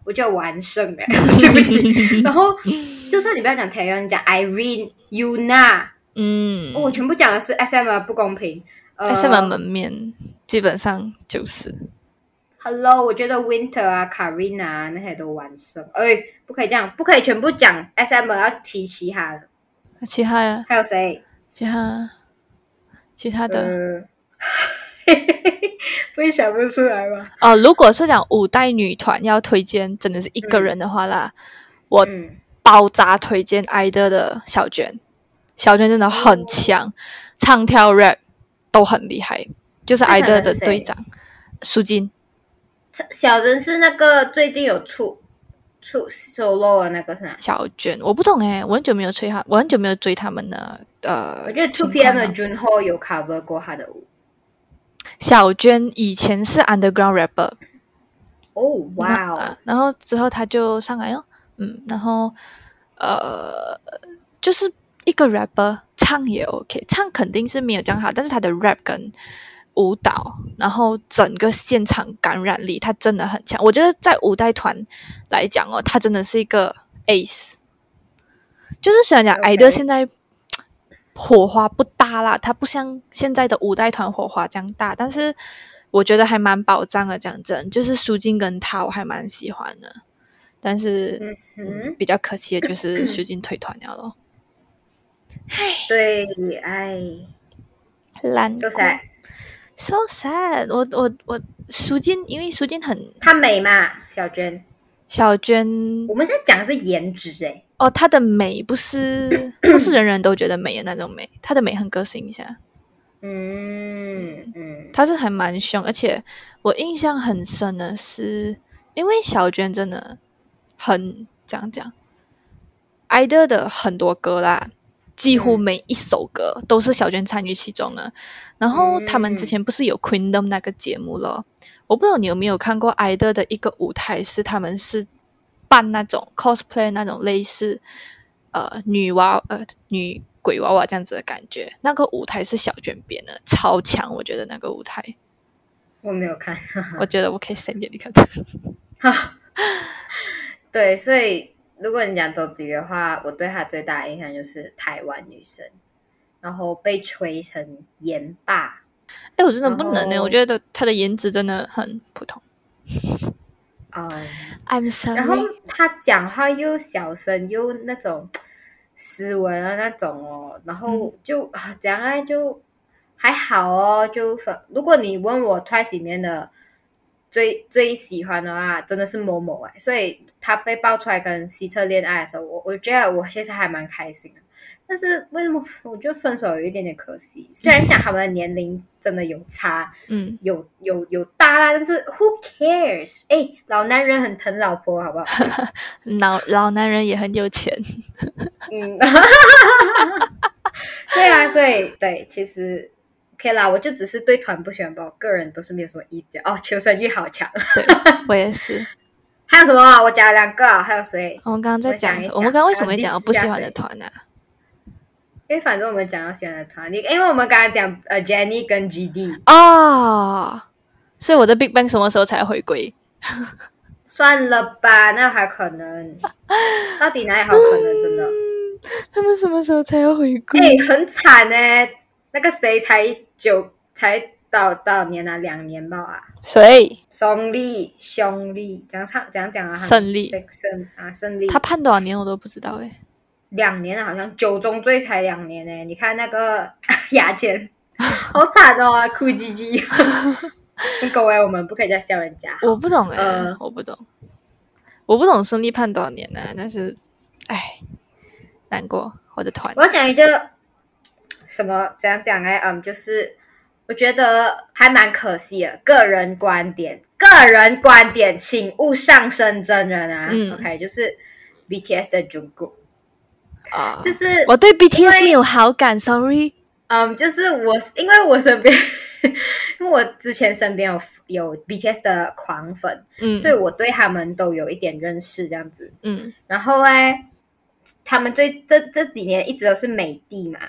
Speaker 1: 我觉得完胜哎，对不起。然后，就算你不要讲 Taeyeon，你讲 Irene、Yuna，、
Speaker 2: 嗯，
Speaker 1: 我全部讲的是 SM 的不公平。呃
Speaker 2: S M 门面基本上就是，
Speaker 1: Hello，我觉得 Winter 啊、Karina 啊那些都完胜。哎，不可以这样，不可以全部讲 SM，要提其他的。
Speaker 2: 其他的
Speaker 1: 还有谁？
Speaker 2: 其他其他的、
Speaker 1: 呃，不会想不出来吧？
Speaker 2: 哦，如果是讲五代女团要推荐，真的是一个人的话啦，我
Speaker 1: 嗯，
Speaker 2: 爆炸推荐艾德的小娟，小娟真的很强，唱跳 rap 都很厉害，就是艾德的队长苏金。
Speaker 1: 小珍是那个最近有出出 solo 的那个是哪？
Speaker 2: 小娟，我不懂诶，我很久没有追他，我很久没有追他们的呃。
Speaker 1: 我觉得 Two PM 的
Speaker 2: 了
Speaker 1: Junho 有 cover 过他的舞。
Speaker 2: 小娟以前是 underground rapper，
Speaker 1: 哦，哇
Speaker 2: 然后之后他就上来哦，嗯，然后呃，就是一个 rapper 唱也 OK，唱肯定是没有这样好，但是他的 rap 跟舞蹈，然后整个现场感染力，他真的很强。我觉得在舞代团来讲哦，他真的是一个 ace。就是虽然讲矮的现在火花不大啦，他不像现在的五代团火花这样大，但是我觉得还蛮保障的。讲真，就是苏静跟他我还蛮喜欢的，但是
Speaker 1: 嗯，
Speaker 2: 比较可惜的就是苏静退团了咯。
Speaker 1: 对，哎
Speaker 2: 烂
Speaker 1: ，so sad。
Speaker 2: So sad。我我我苏金，因为苏金很
Speaker 1: 她美嘛，小娟。
Speaker 2: 小娟，
Speaker 1: 我们现在讲的是颜值，哎，
Speaker 2: 哦，她的美不是不是人人都觉得美的那种美，她的美很个性一下。
Speaker 1: 嗯嗯，
Speaker 2: 她是还蛮凶，而且我印象很深的是，因为小娟真的很这样讲，艾德的很多歌啦，几乎
Speaker 1: 嗯
Speaker 2: 每一首歌都是小娟参与其中的。然后他们之前不是有 Queendom 那个节目咯，我不知道你有没有看过艾德的一个舞台，是他们是扮那种 cosplay 那种类似呃女娃呃女鬼娃娃这样子的感觉。那个舞台是小娟编的，超强，我觉得那个舞台，
Speaker 1: 我没有看。
Speaker 2: 我觉得我可以 send 给你看。
Speaker 1: 对，所以如果你讲周子瑜的话，我对她最大的印象就是台湾女生，然后被吹成颜霸。
Speaker 2: 哎，我真的不能呢，我觉得她的颜值真的很普通。
Speaker 1: 嗯
Speaker 2: ，I'm sorry。
Speaker 1: 然后她讲话又小声又那种斯文啊那种哦，然后就啊讲啊就还好哦，就反。如果你问我 Twice 里面的最最喜欢的话，真的是某某哎，所以他被爆出来跟西澈恋爱的时候，我我觉得我其实还蛮开心的。但是为什么我觉得分手有一点点可惜？虽然讲他们的年龄真的有差，
Speaker 2: 嗯，
Speaker 1: 有有有大啦，但是 who cares？哎，老男人很疼老婆，好不好？
Speaker 2: 老老男人也很有钱。
Speaker 1: 嗯，对啊，所以对，其实 OK 啦，我就只是对团不喜欢吧，我个人都是没有什么意见哦。求生欲好强，
Speaker 2: 对我也是。
Speaker 1: 还有什么啊？我讲了两个啊，还有谁？
Speaker 2: 我们刚刚在讲我们刚刚为什么会讲到
Speaker 1: 呃
Speaker 2: 不喜欢的团呢、
Speaker 1: 因为反正我们讲到喜欢的团，你因为我们刚刚讲呃 Jenny 跟 GD，
Speaker 2: 哦，所以我的 Big Bang 什么时候才回归？
Speaker 1: 算了吧，那还可能，到底哪里还有可能？真的，
Speaker 2: 他们什么时候才要回归？
Speaker 1: 哎、很惨呢、那个谁才九才到到年啊，两年吧啊。
Speaker 2: 谁？
Speaker 1: 胜利，兄弟，怎样唱？怎样讲啊？
Speaker 2: 胜利
Speaker 1: 胜胜啊，胜利。
Speaker 2: 他判多少年我都不知道哎。
Speaker 1: 两年啊，好像九宗罪才两年呢、你看那个 牙签，好惨哦，哭唧唧。各位，我们不可以再笑人家。
Speaker 2: 我不懂哎、
Speaker 1: 呃
Speaker 2: 我不懂，我不懂胜利判多少年呢、但是，哎，难过我的团
Speaker 1: 我要讲一个什么？怎样讲呢？嗯，就是我觉得还蛮可惜的，个人观点，个人观点，请勿上升真人啊。
Speaker 2: 嗯
Speaker 1: OK，就是 BTS 的 Jungkook，
Speaker 2: 啊，
Speaker 1: 就是
Speaker 2: 我对 BTS 没有好感，sorry。
Speaker 1: 嗯，就是我，因为我身边，因为我之前身边有有 BTS 的狂粉，
Speaker 2: 嗯，
Speaker 1: 所以我对他们都有一点认识这样子。
Speaker 2: 嗯
Speaker 1: 然后哎，他们最这这几年一直都是美帝嘛。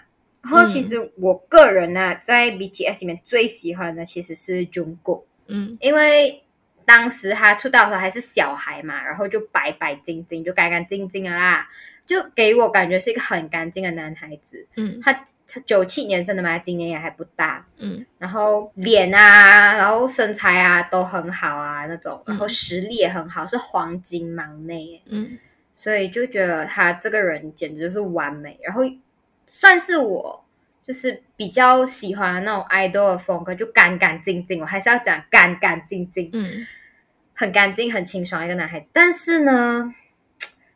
Speaker 1: 然后
Speaker 2: 嗯。
Speaker 1: 其实我个人呢、在 BTS 里面最喜欢的其实是 Jungkook，
Speaker 2: 嗯。
Speaker 1: 因为当时他出道的时候还是小孩嘛，然后就白白净净，就干干净净的啦，就给我感觉是一个很干净的男孩子。
Speaker 2: 嗯。
Speaker 1: 他他九七年生的嘛，今年也还不大，
Speaker 2: 嗯。
Speaker 1: 然后脸啊，然后身材啊都很好啊那种，
Speaker 2: 嗯。
Speaker 1: 然后实力也很好，是黄金忙内，
Speaker 2: 嗯。
Speaker 1: 所以就觉得他这个人简直就是完美，然后算是我就是比较喜欢那种 idol 的风格，就干干净净，我还是要讲干干净净，
Speaker 2: 嗯
Speaker 1: 很干净、很清爽一个男孩子。但是呢，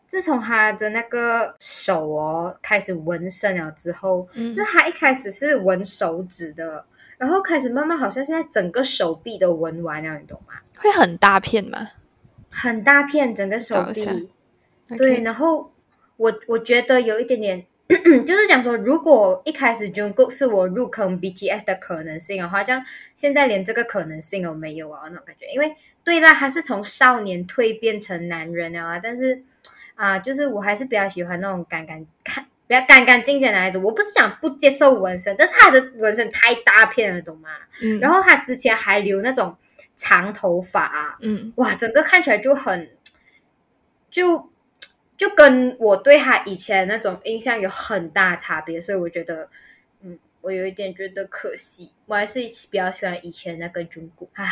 Speaker 1: 自从他的那个手哦开始纹身了之后，
Speaker 2: 嗯
Speaker 1: 就他一开始是纹手指的，然后开始慢慢好像现在整个手臂都纹完了，你懂吗？
Speaker 2: 会很大片吗？
Speaker 1: 很大片，整个手臂。对，然后我我觉得有一点点，就是讲说，如果一开始 Jungkook 是我入坑 BTS 的可能性的话，这样现在连这个可能性都没有啊，那种感觉。因为对啦，他是从少年蜕变成男人了啊，但是啊、就是我还是比较喜欢那种干干看。比较干干净净的男孩子，我不是想不接受纹身，但是他的纹身太大片了，懂吗？
Speaker 2: 嗯，
Speaker 1: 然后他之前还留那种长头发、啊，
Speaker 2: 嗯
Speaker 1: 哇，整个看起来就很，就就跟我对他以前那种印象有很大差别，所以我觉得，嗯，我有一点觉得可惜，我还是比较喜欢以前那个中国啊，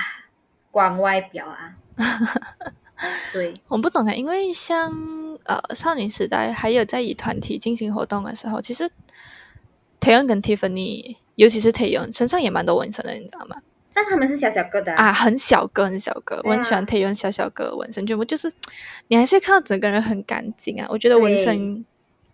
Speaker 1: 光外表啊，对，
Speaker 2: 我不懂啊，因为像呃少女时代还有在以团体进行活动的时候，其实 Taeyeon 跟 Tiffany，尤其是 Taeyeon 身上也蛮多纹身的，你知道吗？
Speaker 1: 但他们是小小个的
Speaker 2: 啊，很小个很小个，我很喜欢贴用小小个的纹身，全部就是你还是看到整个人很干净啊。我觉得纹身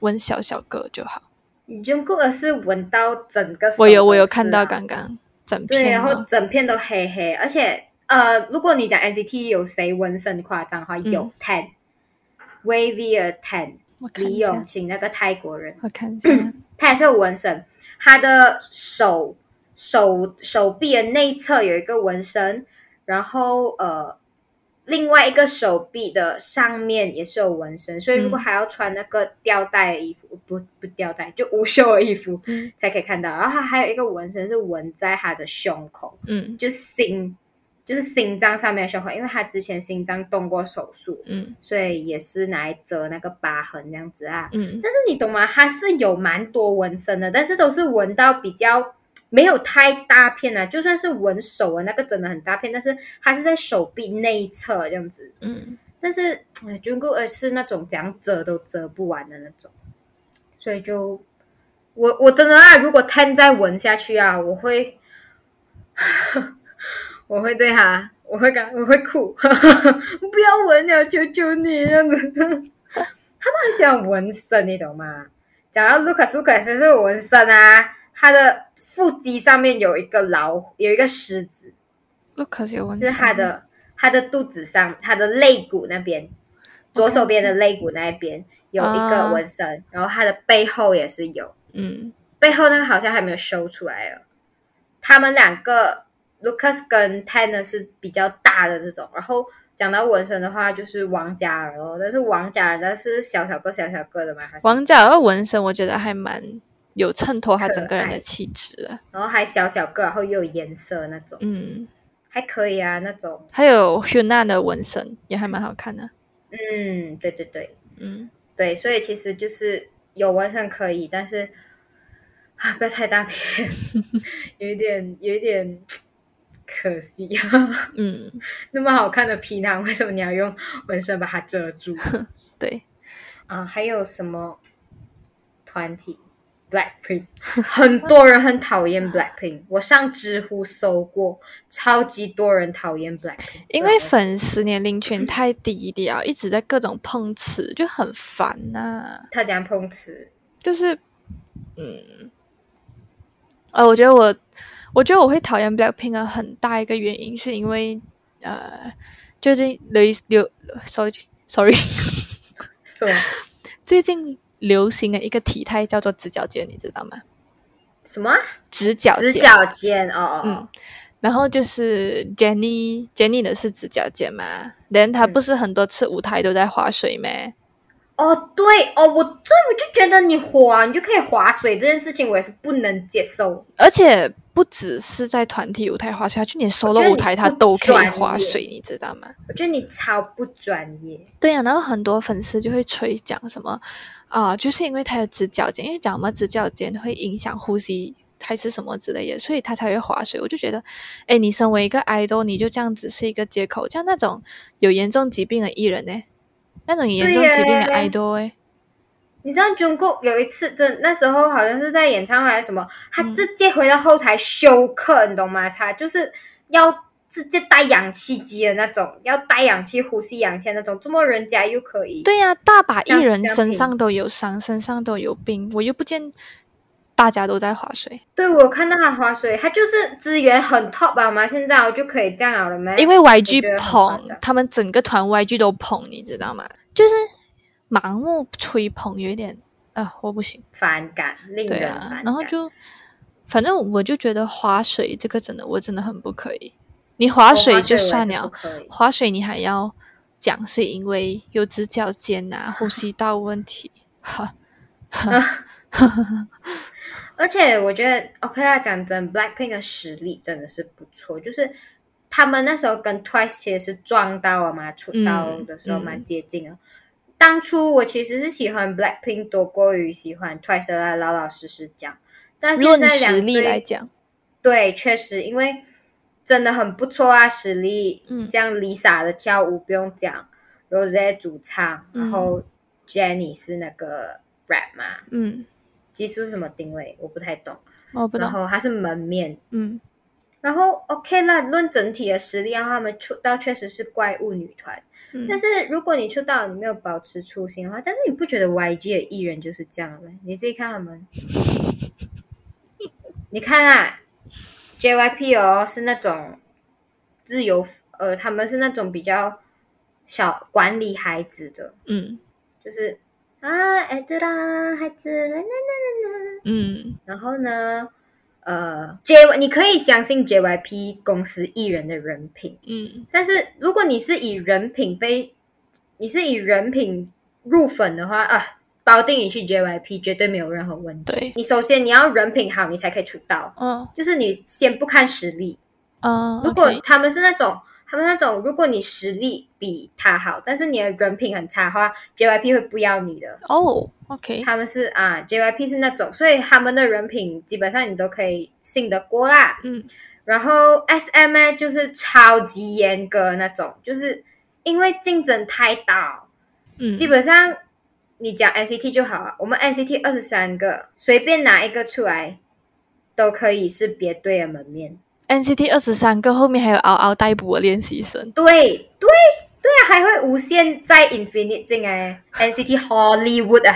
Speaker 2: 纹小小个就好。
Speaker 1: Jungkook 是纹到整个手
Speaker 2: 我有我有看到
Speaker 1: 啊
Speaker 2: 刚刚整
Speaker 1: 对，
Speaker 2: 片
Speaker 1: 然后
Speaker 2: 哦，
Speaker 1: 整片都黑黑，而且呃，如果你讲 NCT 有谁纹身夸张的话，有 Ten、Wavy Ten 李永，清那个泰国人，
Speaker 2: 我看一下，
Speaker 1: 他也是有纹身，他的手手手臂的内侧有一个纹身，然后呃，另外一个手臂的上面也是有纹身，所以如果
Speaker 2: 嗯
Speaker 1: 还要穿那个吊带的衣服，不不吊带就无袖的衣服，
Speaker 2: 嗯
Speaker 1: 才可以看到。然后他还有一个纹身是纹在他的胸口，
Speaker 2: 嗯
Speaker 1: 就心就是心脏上面的胸口，因为他之前心脏动过手术，
Speaker 2: 嗯
Speaker 1: 所以也是拿来遮那个疤痕这样子啊。
Speaker 2: 嗯
Speaker 1: 但是你懂吗？他是有蛮多纹身的，但是都是纹到比较没有太大片啊。就算是纹手啊那个真的很大片，但是它是在手臂内侧这样子。
Speaker 2: 嗯，
Speaker 1: 但是哎 g k 是那种怎样遮都遮不完的那种，所以就我我真的啊，如果 Ten 再纹下去啊，我会 我会对他，我会感我会哭，不要纹了，求求你这样子。他们很喜欢纹身，你懂吗？讲到 Lucas，Lucas 是有纹身啊，他的腹肌上面有一个老虎，有一个狮子
Speaker 2: ，Lucas 有纹身，
Speaker 1: 就是他的他的肚子上，他的肋骨那边，左手边的肋骨那一边有一个纹身，然后他的背后也是有，
Speaker 2: 嗯。
Speaker 1: 背后那个好像还没有修出来了。他们两个 Lucas 跟 Tanner 是比较大的这种，然后讲到纹身的话，就是王嘉尔哦，但是王嘉尔那是小小个小小个的嘛，
Speaker 2: 王嘉尔纹身，我觉得还蛮有衬托他整个人的气质。
Speaker 1: 然后还小小个，然后又有颜色那种，
Speaker 2: 嗯，
Speaker 1: 还可以啊，那种，
Speaker 2: 还有 Huna 的纹身也还蛮好看的。
Speaker 1: 嗯，对对对，
Speaker 2: 嗯，
Speaker 1: 对，所以其实就是有纹身可以，但是啊，不要太大片，有一点 有一点可惜。
Speaker 2: 嗯，
Speaker 1: 那么好看的皮囊，为什么你要用纹身把它遮住？
Speaker 2: 对，
Speaker 1: 啊，还有什么团体？Blackpink，很多人很讨厌 Blackpink。我上知乎搜过，超级多人讨厌 Blackpink，
Speaker 2: 因为粉丝年龄群太低了，一直在各种碰瓷，就很烦呐、
Speaker 1: 他讲碰瓷，
Speaker 2: 就是，嗯，呃，我觉得我，我觉得我会讨厌 Blackpink 的很大一个原因，是因为呃，最近刘刘，sorry sorry，
Speaker 1: 什么？
Speaker 2: 最近流行的一个体态叫做直角肩，你知道吗？
Speaker 1: 什么啊？
Speaker 2: 直角肩，
Speaker 1: 直角肩？哦哦
Speaker 2: 嗯
Speaker 1: 哦，
Speaker 2: 然后就是 Jenny Jenny 的是直角肩嘛，then 她
Speaker 1: 嗯
Speaker 2: 不是很多次舞台都在划水咩？
Speaker 1: 哦对哦，我这我就觉得你滑，你就可以划水这件事情，我也是不能接受。
Speaker 2: 而且不只是在团体舞台划水，她去你
Speaker 1: 觉
Speaker 2: solo 舞台
Speaker 1: 他
Speaker 2: 都可以划水，你知道吗？
Speaker 1: 我觉得你超不专业。
Speaker 2: 对呀、然后很多粉丝就会吹讲什么啊、就是因为他有直角肩，因为讲什么直角肩会影响呼吸还是什么之类的，所以他才会划水。我就觉得，哎，你身为一个 idol，你就这样子是一个借口，像那种有严重疾病的艺人呢，那种有严重疾病的 idol 哎，
Speaker 1: 你知道 Jungkook 有一次真那时候好像是在演唱会还是什么，他
Speaker 2: 嗯
Speaker 1: 直接回到后台休克，你懂吗？他就是要直接带氧气机的那种，要带氧气呼吸氧气的那种，这么人家又可以，
Speaker 2: 对呀、大把艺人身上都有伤，身上都有病，我又不见大家都在划水，
Speaker 1: 对我看到他划水，他就是资源很 top 啊嘛，现在我就可以这样了没？
Speaker 2: 因为
Speaker 1: 我
Speaker 2: YG 捧他们整个团 YG 都捧，你知道吗？就是盲目吹捧，有一点啊，我不行。
Speaker 1: 反感，令
Speaker 2: 对啊
Speaker 1: 人反感。，
Speaker 2: 然后就反正我就觉得划水这个真的我真的很不可以。你划水就算了。划水你还要讲是因为有直角肩啊、呼吸道问题，哈，
Speaker 1: 而且我觉得，OK 啊，讲真，Blackpink 的实力真的是不错，就是他们那时候跟 Twice 其实是撞到了嘛，出道的时候
Speaker 2: 嗯
Speaker 1: 蛮接近的。当初我其实是喜欢 Blackpink 多过于喜欢 Twice 的，老老实实讲。但现
Speaker 2: 论实力
Speaker 1: 队
Speaker 2: 来讲，
Speaker 1: 对，确实，因为真的很不错啊，实力。
Speaker 2: 嗯
Speaker 1: 像 Lisa 的跳舞不用讲，Rose 主唱，
Speaker 2: 嗯
Speaker 1: 然后 Jennie 是那个 rap 嘛，
Speaker 2: 嗯，
Speaker 1: 技术是什么定位我不太懂。
Speaker 2: 我不懂，
Speaker 1: 然后她是门面，
Speaker 2: 嗯
Speaker 1: 然后 OK 那，论整体的实力，然后他们出道确实是怪物女团。
Speaker 2: 嗯。
Speaker 1: 但是如果你出道你没有保持初心的话，但是你不觉得 YG 的艺人就是这样吗？你自己看他们，你看啊，JYP 哦是那种自由，呃，他们是那种比较小管理孩子的，
Speaker 2: 嗯。
Speaker 1: 就是啊，孩子啦，孩子啦，啦啦啦啦。
Speaker 2: 嗯。
Speaker 1: 然后呢，呃，J 你可以相信 JYP 公司艺人的人品，
Speaker 2: 嗯。
Speaker 1: 但是如果你是以人品被，你是以人品入粉的话啊，保定你去 JYP 绝对没有任何问题。
Speaker 2: 对，
Speaker 1: 你首先你要人品好，你才可以出道。
Speaker 2: 嗯。
Speaker 1: 就是你先不看实力，
Speaker 2: 嗯，
Speaker 1: 如果他们是那种，他们那种，如果你实力比他好，但是你的人品很差的话，JYP 会不要你的。
Speaker 2: 哦，OK，
Speaker 1: 他们是啊，JYP 是那种，所以他们的人品基本上你都可以信得过啦。
Speaker 2: 嗯
Speaker 1: 然后 SM 呢，就是超级严格那种，就是因为竞争太大，
Speaker 2: 嗯，
Speaker 1: 基本上你讲 NCT 就好了。我们 NCT 二十三个，随便拿一个出来，都可以是别队的门面。
Speaker 2: NCT 二十三个后面还有嗷嗷待哺的练习生，
Speaker 1: 对对对啊，还会无限在 Infinite 进哎，NCT Hollywood 啊，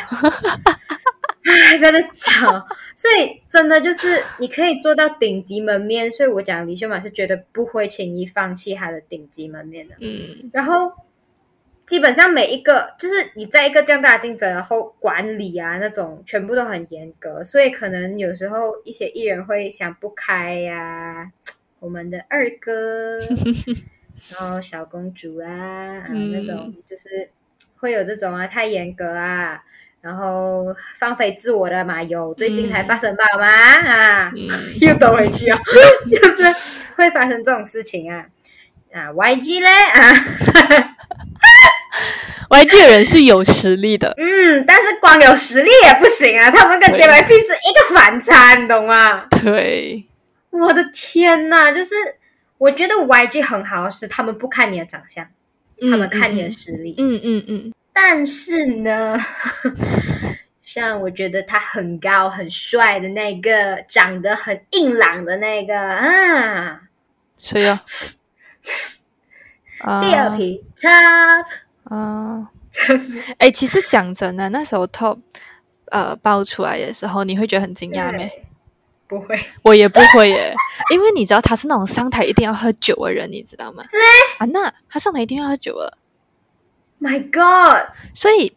Speaker 1: 唉，不要再讲了。所以真的就是你可以做到顶级门面，所以我讲李秀满是绝对不会轻易放弃他的顶级门面的。
Speaker 2: 嗯
Speaker 1: 然后基本上每一个就是你在一个这样大的竞争，然后管理啊那种全部都很严格，所以可能有时候一些艺人会想不开呀、我们的二哥，然后小公主啊，那种就是会有这种啊太严格啊。然后放飞自我的嘛，有最近才发生吧嘛、啊，
Speaker 2: 嗯。
Speaker 1: 又走回去啊，就是会发生这种事情啊。啊，YG 嘞啊，
Speaker 2: YG 的人是有实力的，
Speaker 1: 嗯，但是光有实力也不行啊，他们跟 JYP 是一个反差，你懂吗？
Speaker 2: 对，
Speaker 1: 我的天呐，就是我觉得 YG 很好的是，他们不看你的长相，他们看你的实力，
Speaker 2: 嗯嗯嗯，
Speaker 1: 但是呢。像我觉得他很高很帅的那个，长得很硬朗的那个啊，
Speaker 2: 谁呀？啊
Speaker 1: 第二批 top
Speaker 2: 啊，
Speaker 1: 就是
Speaker 2: 哎，其实讲真的，那时候 Top 呃爆出来的时候，你会觉得很惊讶没？
Speaker 1: 不会，
Speaker 2: 我也不会耶，因为你知道他是那种上台一定要喝酒的人，你知道吗？
Speaker 1: 是
Speaker 2: 啊，那他上台一定要喝酒了
Speaker 1: ，My God，
Speaker 2: 所以。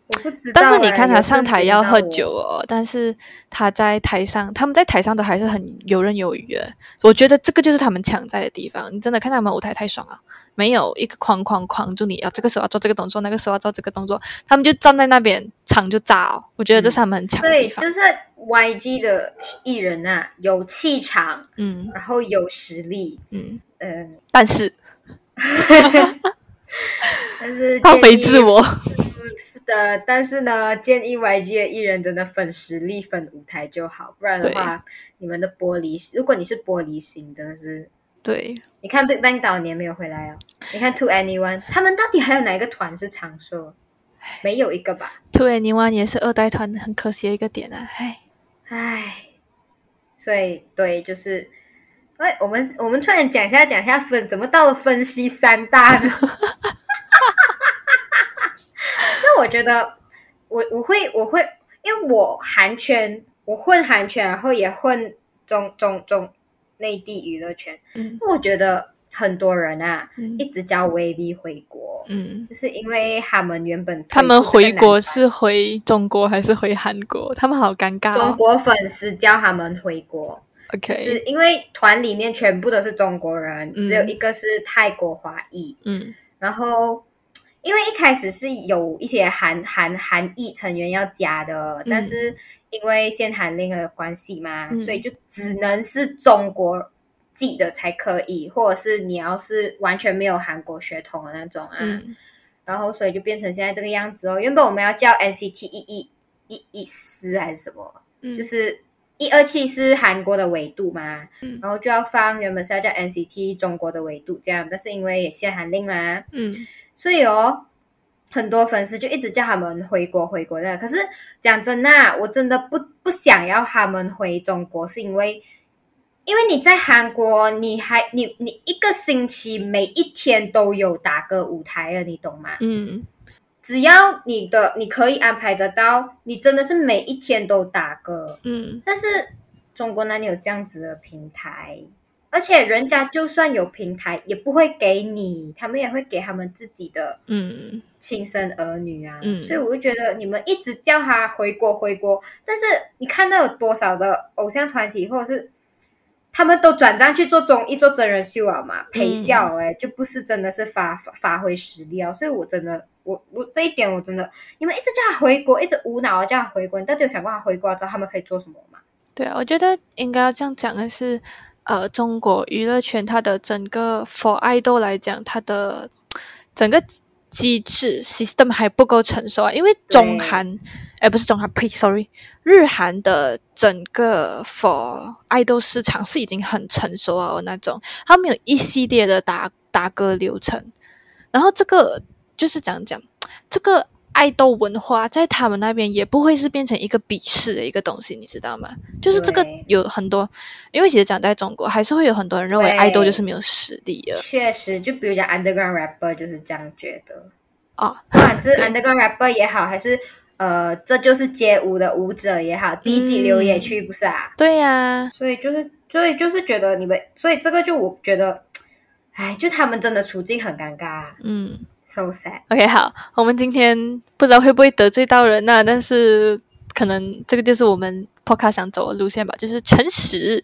Speaker 2: 但是你看他上台要喝酒哦，但是他在台上，他们在台上都还是很游刃有余的。我觉得这个就是他们强在的地方。你真的看他们舞台太爽了，没有一个框框框住你，要这个时候要做这个动作，那个时候要做这个动作，他们就站在那边，场就炸哦。我觉得这是他们很强的
Speaker 1: 对，
Speaker 2: 地方。
Speaker 1: 就是 YG 的艺人啊，有气场，
Speaker 2: 嗯
Speaker 1: 然后有实力，
Speaker 2: 嗯，
Speaker 1: 嗯，
Speaker 2: 但是
Speaker 1: 但是
Speaker 2: 放飞自我，
Speaker 1: 的，但是呢，建议 YG 的艺人真的粉实力、粉舞台就好，不然的话，你们的玻璃，如果你是玻璃心，真的是。
Speaker 2: 对，
Speaker 1: 你看 Big Bang 早年没有回来哦，你看 To Anyone，他们到底还有哪一个团是长寿？没有一个吧
Speaker 2: ？Two Anyone 也是二代团，很可惜的一个点啊，唉。
Speaker 1: 唉，所以对，就是，哎，我们我们突然讲一下讲一下分，怎么到了分析三大呢？那我觉得，我我会我会，因为我韩圈，我混韩圈，然后也混中中中内地娱乐圈，
Speaker 2: 嗯
Speaker 1: 我觉得很多人啊，
Speaker 2: 嗯
Speaker 1: 一直叫 Wavy 回国，
Speaker 2: 嗯，
Speaker 1: 就是因为他们原本
Speaker 2: 他们回国是回中国还是回韩国？他们好尴尬哦。
Speaker 1: 中国粉丝叫他们回国。
Speaker 2: OK，是
Speaker 1: 因为团里面全部都是中国人，
Speaker 2: 嗯
Speaker 1: 只有一个是泰国华裔。
Speaker 2: 嗯
Speaker 1: 然后，因为一开始是有一些韩韩韩裔成员要加的，但是因为限韩令的关系嘛，
Speaker 2: 嗯。
Speaker 1: 所以就只能是中国籍的才可以，或者是你要是完全没有韩国血统的那种啊。
Speaker 2: 嗯。
Speaker 1: 然后，所以就变成现在这个样子哦。原本我们要叫 NCT 一一一一四还是什么？
Speaker 2: 嗯，
Speaker 1: 就是一二七是韩国的纬度嘛，
Speaker 2: 嗯。
Speaker 1: 然后就要放原本是要叫 NCT 中国的纬度这样，但是因为也限韩令嘛，
Speaker 2: 嗯。
Speaker 1: 所以哦，很多粉丝就一直叫他们回国回国的。可是讲真呐、我真的不不想要他们回中国，是因为。因为你在韩国，你还你你一个星期每一天都有打歌舞台了，你懂吗？
Speaker 2: 嗯
Speaker 1: 只要你的你可以安排得到，你真的是每一天都打歌。
Speaker 2: 嗯
Speaker 1: 但是中国哪里有这样子的平台？而且人家就算有平台，也不会给你，他们也会给他们自己的
Speaker 2: 嗯
Speaker 1: 亲生儿女啊。
Speaker 2: 嗯
Speaker 1: 所以我就觉得你们一直叫他回国回国，但是你看到有多少的偶像团体，或者是他们都转战去做综艺、做真人秀了嘛，陪笑哎、就不是真的是发发发挥实力啊。所以我真的，我我这一点我真的，你们一直叫他回国，一直无脑地叫他回国，你到底有想过他回国之后他们可以做什么吗？
Speaker 2: 对啊，我觉得应该要这样讲的是，呃，中国娱乐圈它的整个 for idol 来讲，它的整个机制 system 还不够成熟啊，因为中
Speaker 1: 对
Speaker 2: 韩，哎，不是中韩，呸，sorry，日韩的整个 for idol 市场是已经很成熟了的那种，他们有一系列的打打歌流程，然后这个就是讲讲这个。爱豆文化在他们那边也不会是变成一个鄙视的一个东西，你知道吗？就是这个有很多，因为其实讲在中国，还是会有很多人认为
Speaker 1: 对。
Speaker 2: 爱豆就是没有实力的。
Speaker 1: 确实，就比如讲 underground rapper 就是这样觉得，
Speaker 2: 啊。
Speaker 1: 不管是 underground rapper 也好，还是呃这就是街舞的舞者也好，低级流也去不是啊？
Speaker 2: 对呀、
Speaker 1: 所以就是，所以就是觉得你们，所以这个就我觉得，哎，就他们真的处境很尴尬、啊、
Speaker 2: 嗯
Speaker 1: ，so sad。
Speaker 2: ，OK，好，我们今天不知道会不会得罪到人呢、但是可能这个就是我们 podcast 想走的路线吧，就是诚实、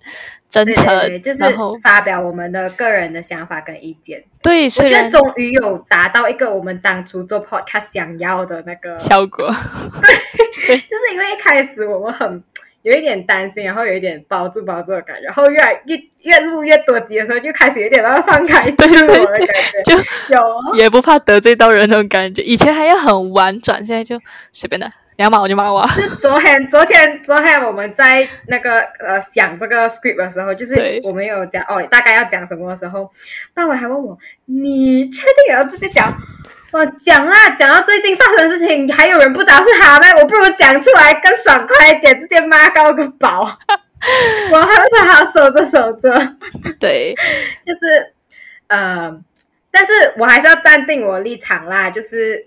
Speaker 2: 真诚，
Speaker 1: 对对，就是
Speaker 2: 然后
Speaker 1: 发表我们的个人的想法跟意见。
Speaker 2: 对，
Speaker 1: 我
Speaker 2: 虽然
Speaker 1: 终于有达到一个我们当初做 podcast 想要的那个
Speaker 2: 效果，对
Speaker 1: 就是因为一开始我们很有一点担心，然后有一点包住包住的感觉，然后越来越越录越多集的时候，就开始有点要放开自我的感觉，
Speaker 2: 就
Speaker 1: 有哦
Speaker 2: 也不怕得罪到人那种感觉。以前还要很婉转，现在就随便的，你要骂我就骂我啊。
Speaker 1: 是昨天，昨天，昨天我们在那个呃想这个 script 的时候，就是我们有讲哦，大概要讲什么的时候，范伟还问我：“你确定也要直接讲？”我讲啦，讲到最近发生的事情，还有人不知道是他们，我不如讲出来更爽快一点，直接骂高个饱。我还会说他守着守着，
Speaker 2: 对，
Speaker 1: 就是呃，但是我还是要站定我的立场啦，就是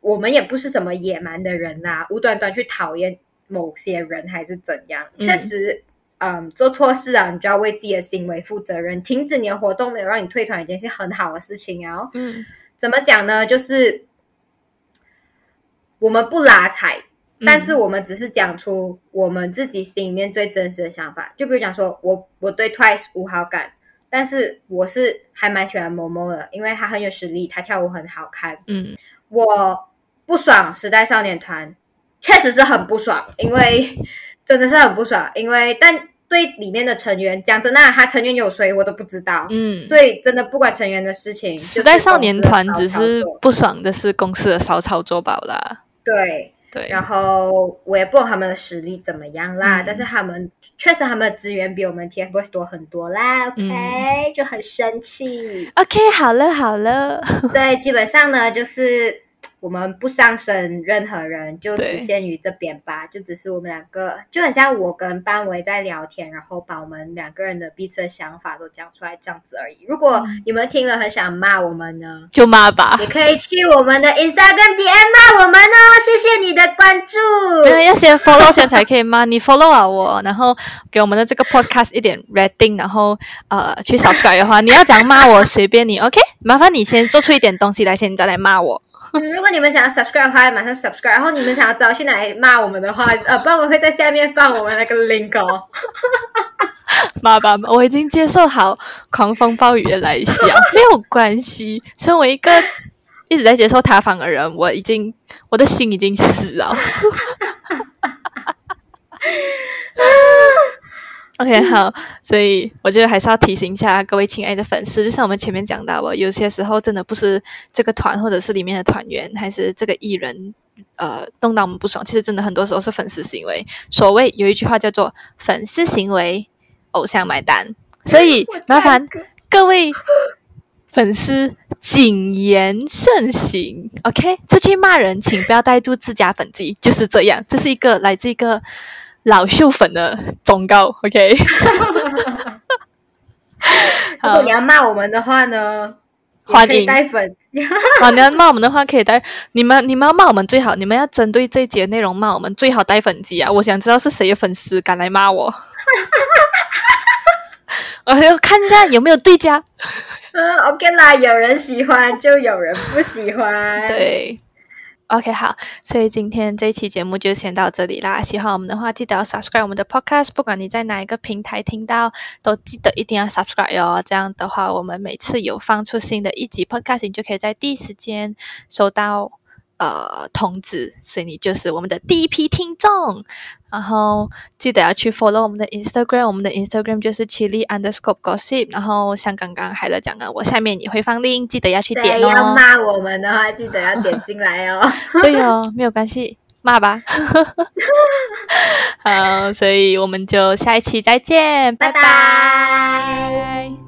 Speaker 1: 我们也不是什么野蛮的人啦，无端端去讨厌某些人还是怎样，
Speaker 2: 嗯
Speaker 1: 确实。嗯，做错事啊，你就要为自己的行为负责任。停止你的活动没有让你退团，已经是很好的事情啊。
Speaker 2: 嗯
Speaker 1: 怎么讲呢？就是我们不拉踩，但是我们只是讲出我们自己心里面最真实的想法。就比如讲说，我我对 Twice 无好感，但是我是还蛮喜欢某某的，因为他很有实力，他跳舞很好看。
Speaker 2: 嗯
Speaker 1: 我不爽时代少年团，确实是很不爽，因为真的是很不爽，因为但对里面的成员讲真的啊，他成员有谁我都不知道。
Speaker 2: 嗯。
Speaker 1: 所以真的不管成员的事情，
Speaker 2: 时代少年团只是不爽的是公司的骚操作罢了。
Speaker 1: 对，
Speaker 2: 对，
Speaker 1: 然后我也不懂他们的实力怎么样啦，
Speaker 2: 嗯。
Speaker 1: 但是他们确实他们的资源比我们 TFBOYS 多很多啦，OK，、
Speaker 2: 嗯
Speaker 1: 就很生气。
Speaker 2: OK，好了好了，
Speaker 1: 对，基本上呢，就是我们不上升任何人，就只限于这边吧，就只是我们两个，就很像我跟班维在聊天，然后把我们两个人的彼此的想法都讲出来这样子而已。如果
Speaker 2: 嗯
Speaker 1: 你们听了很想骂我们呢，
Speaker 2: 就骂吧。
Speaker 1: 也可以去我们的 Instagram DM 骂我们哦，谢谢你的关注。
Speaker 2: 没有要先 follow 先才可以骂你 follow 啊我，然后给我们的这个 podcast 一点 rating，然后呃去 subscribe 的话，你要讲骂我随便你，OK？麻烦你先做出一点东西来，先再来骂我。
Speaker 1: 嗯，如果你们想要 subscribe 的话，马上 subscribe。然后你们想要知道去哪里骂我们的话，呃，不然我会在下面放我们那个 link 哦。
Speaker 2: 骂吧，我已经接受好狂风暴雨的来袭啊，没有关系。身为一个一直在接受塌房的人，我已经我的心已经死了。OK，好，所以我觉得还是要提醒一下各位亲爱的粉丝，就像我们前面讲到的，有些时候真的不是这个团或者是里面的团员，还是这个艺人，呃，弄到我们不爽。其实真的很多时候是粉丝行为。所谓有一句话叫做“粉丝行为，偶像买单”，所以麻烦各位粉丝谨言慎行，OK？出去骂人，请不要带住自家粉丝，就是这样。这是一个来自一个老秀粉的忠告，OK。
Speaker 1: 如果你要骂我们的话呢，
Speaker 2: 欢迎
Speaker 1: 带粉丝。
Speaker 2: 好，你要骂我们的话，可以带你们，你们要骂我们最好，你们要针对这一节内容骂我们，最好带粉机啊！我想知道是谁的粉丝敢来骂我，我要看一下有没有对家。
Speaker 1: 嗯，OK 啦，有人喜欢就有人不喜欢。，
Speaker 2: 对，OK，好，所以今天这一期节目就先到这里啦。喜欢我们的话，记得要 subscribe 我们的 podcast，不管你在哪一个平台听到，都记得一定要 subscribe 哟。这样的话，我们每次有放出新的一集 podcast，你就可以在第一时间收到呃通知，所以你就是我们的第一批听众。然后记得要去 follow 我们的 Instagram，我们的 Instagram 就是 chili underscore gossip。然后像刚刚海乐讲的，我下面也会放 link，记得要去点
Speaker 1: 哦，要
Speaker 2: 哦。
Speaker 1: 骂我们的话，记得要点进来哦。
Speaker 2: 对哦，没有关系，骂吧。好，所以我们就下一期再见，拜
Speaker 1: 拜拜。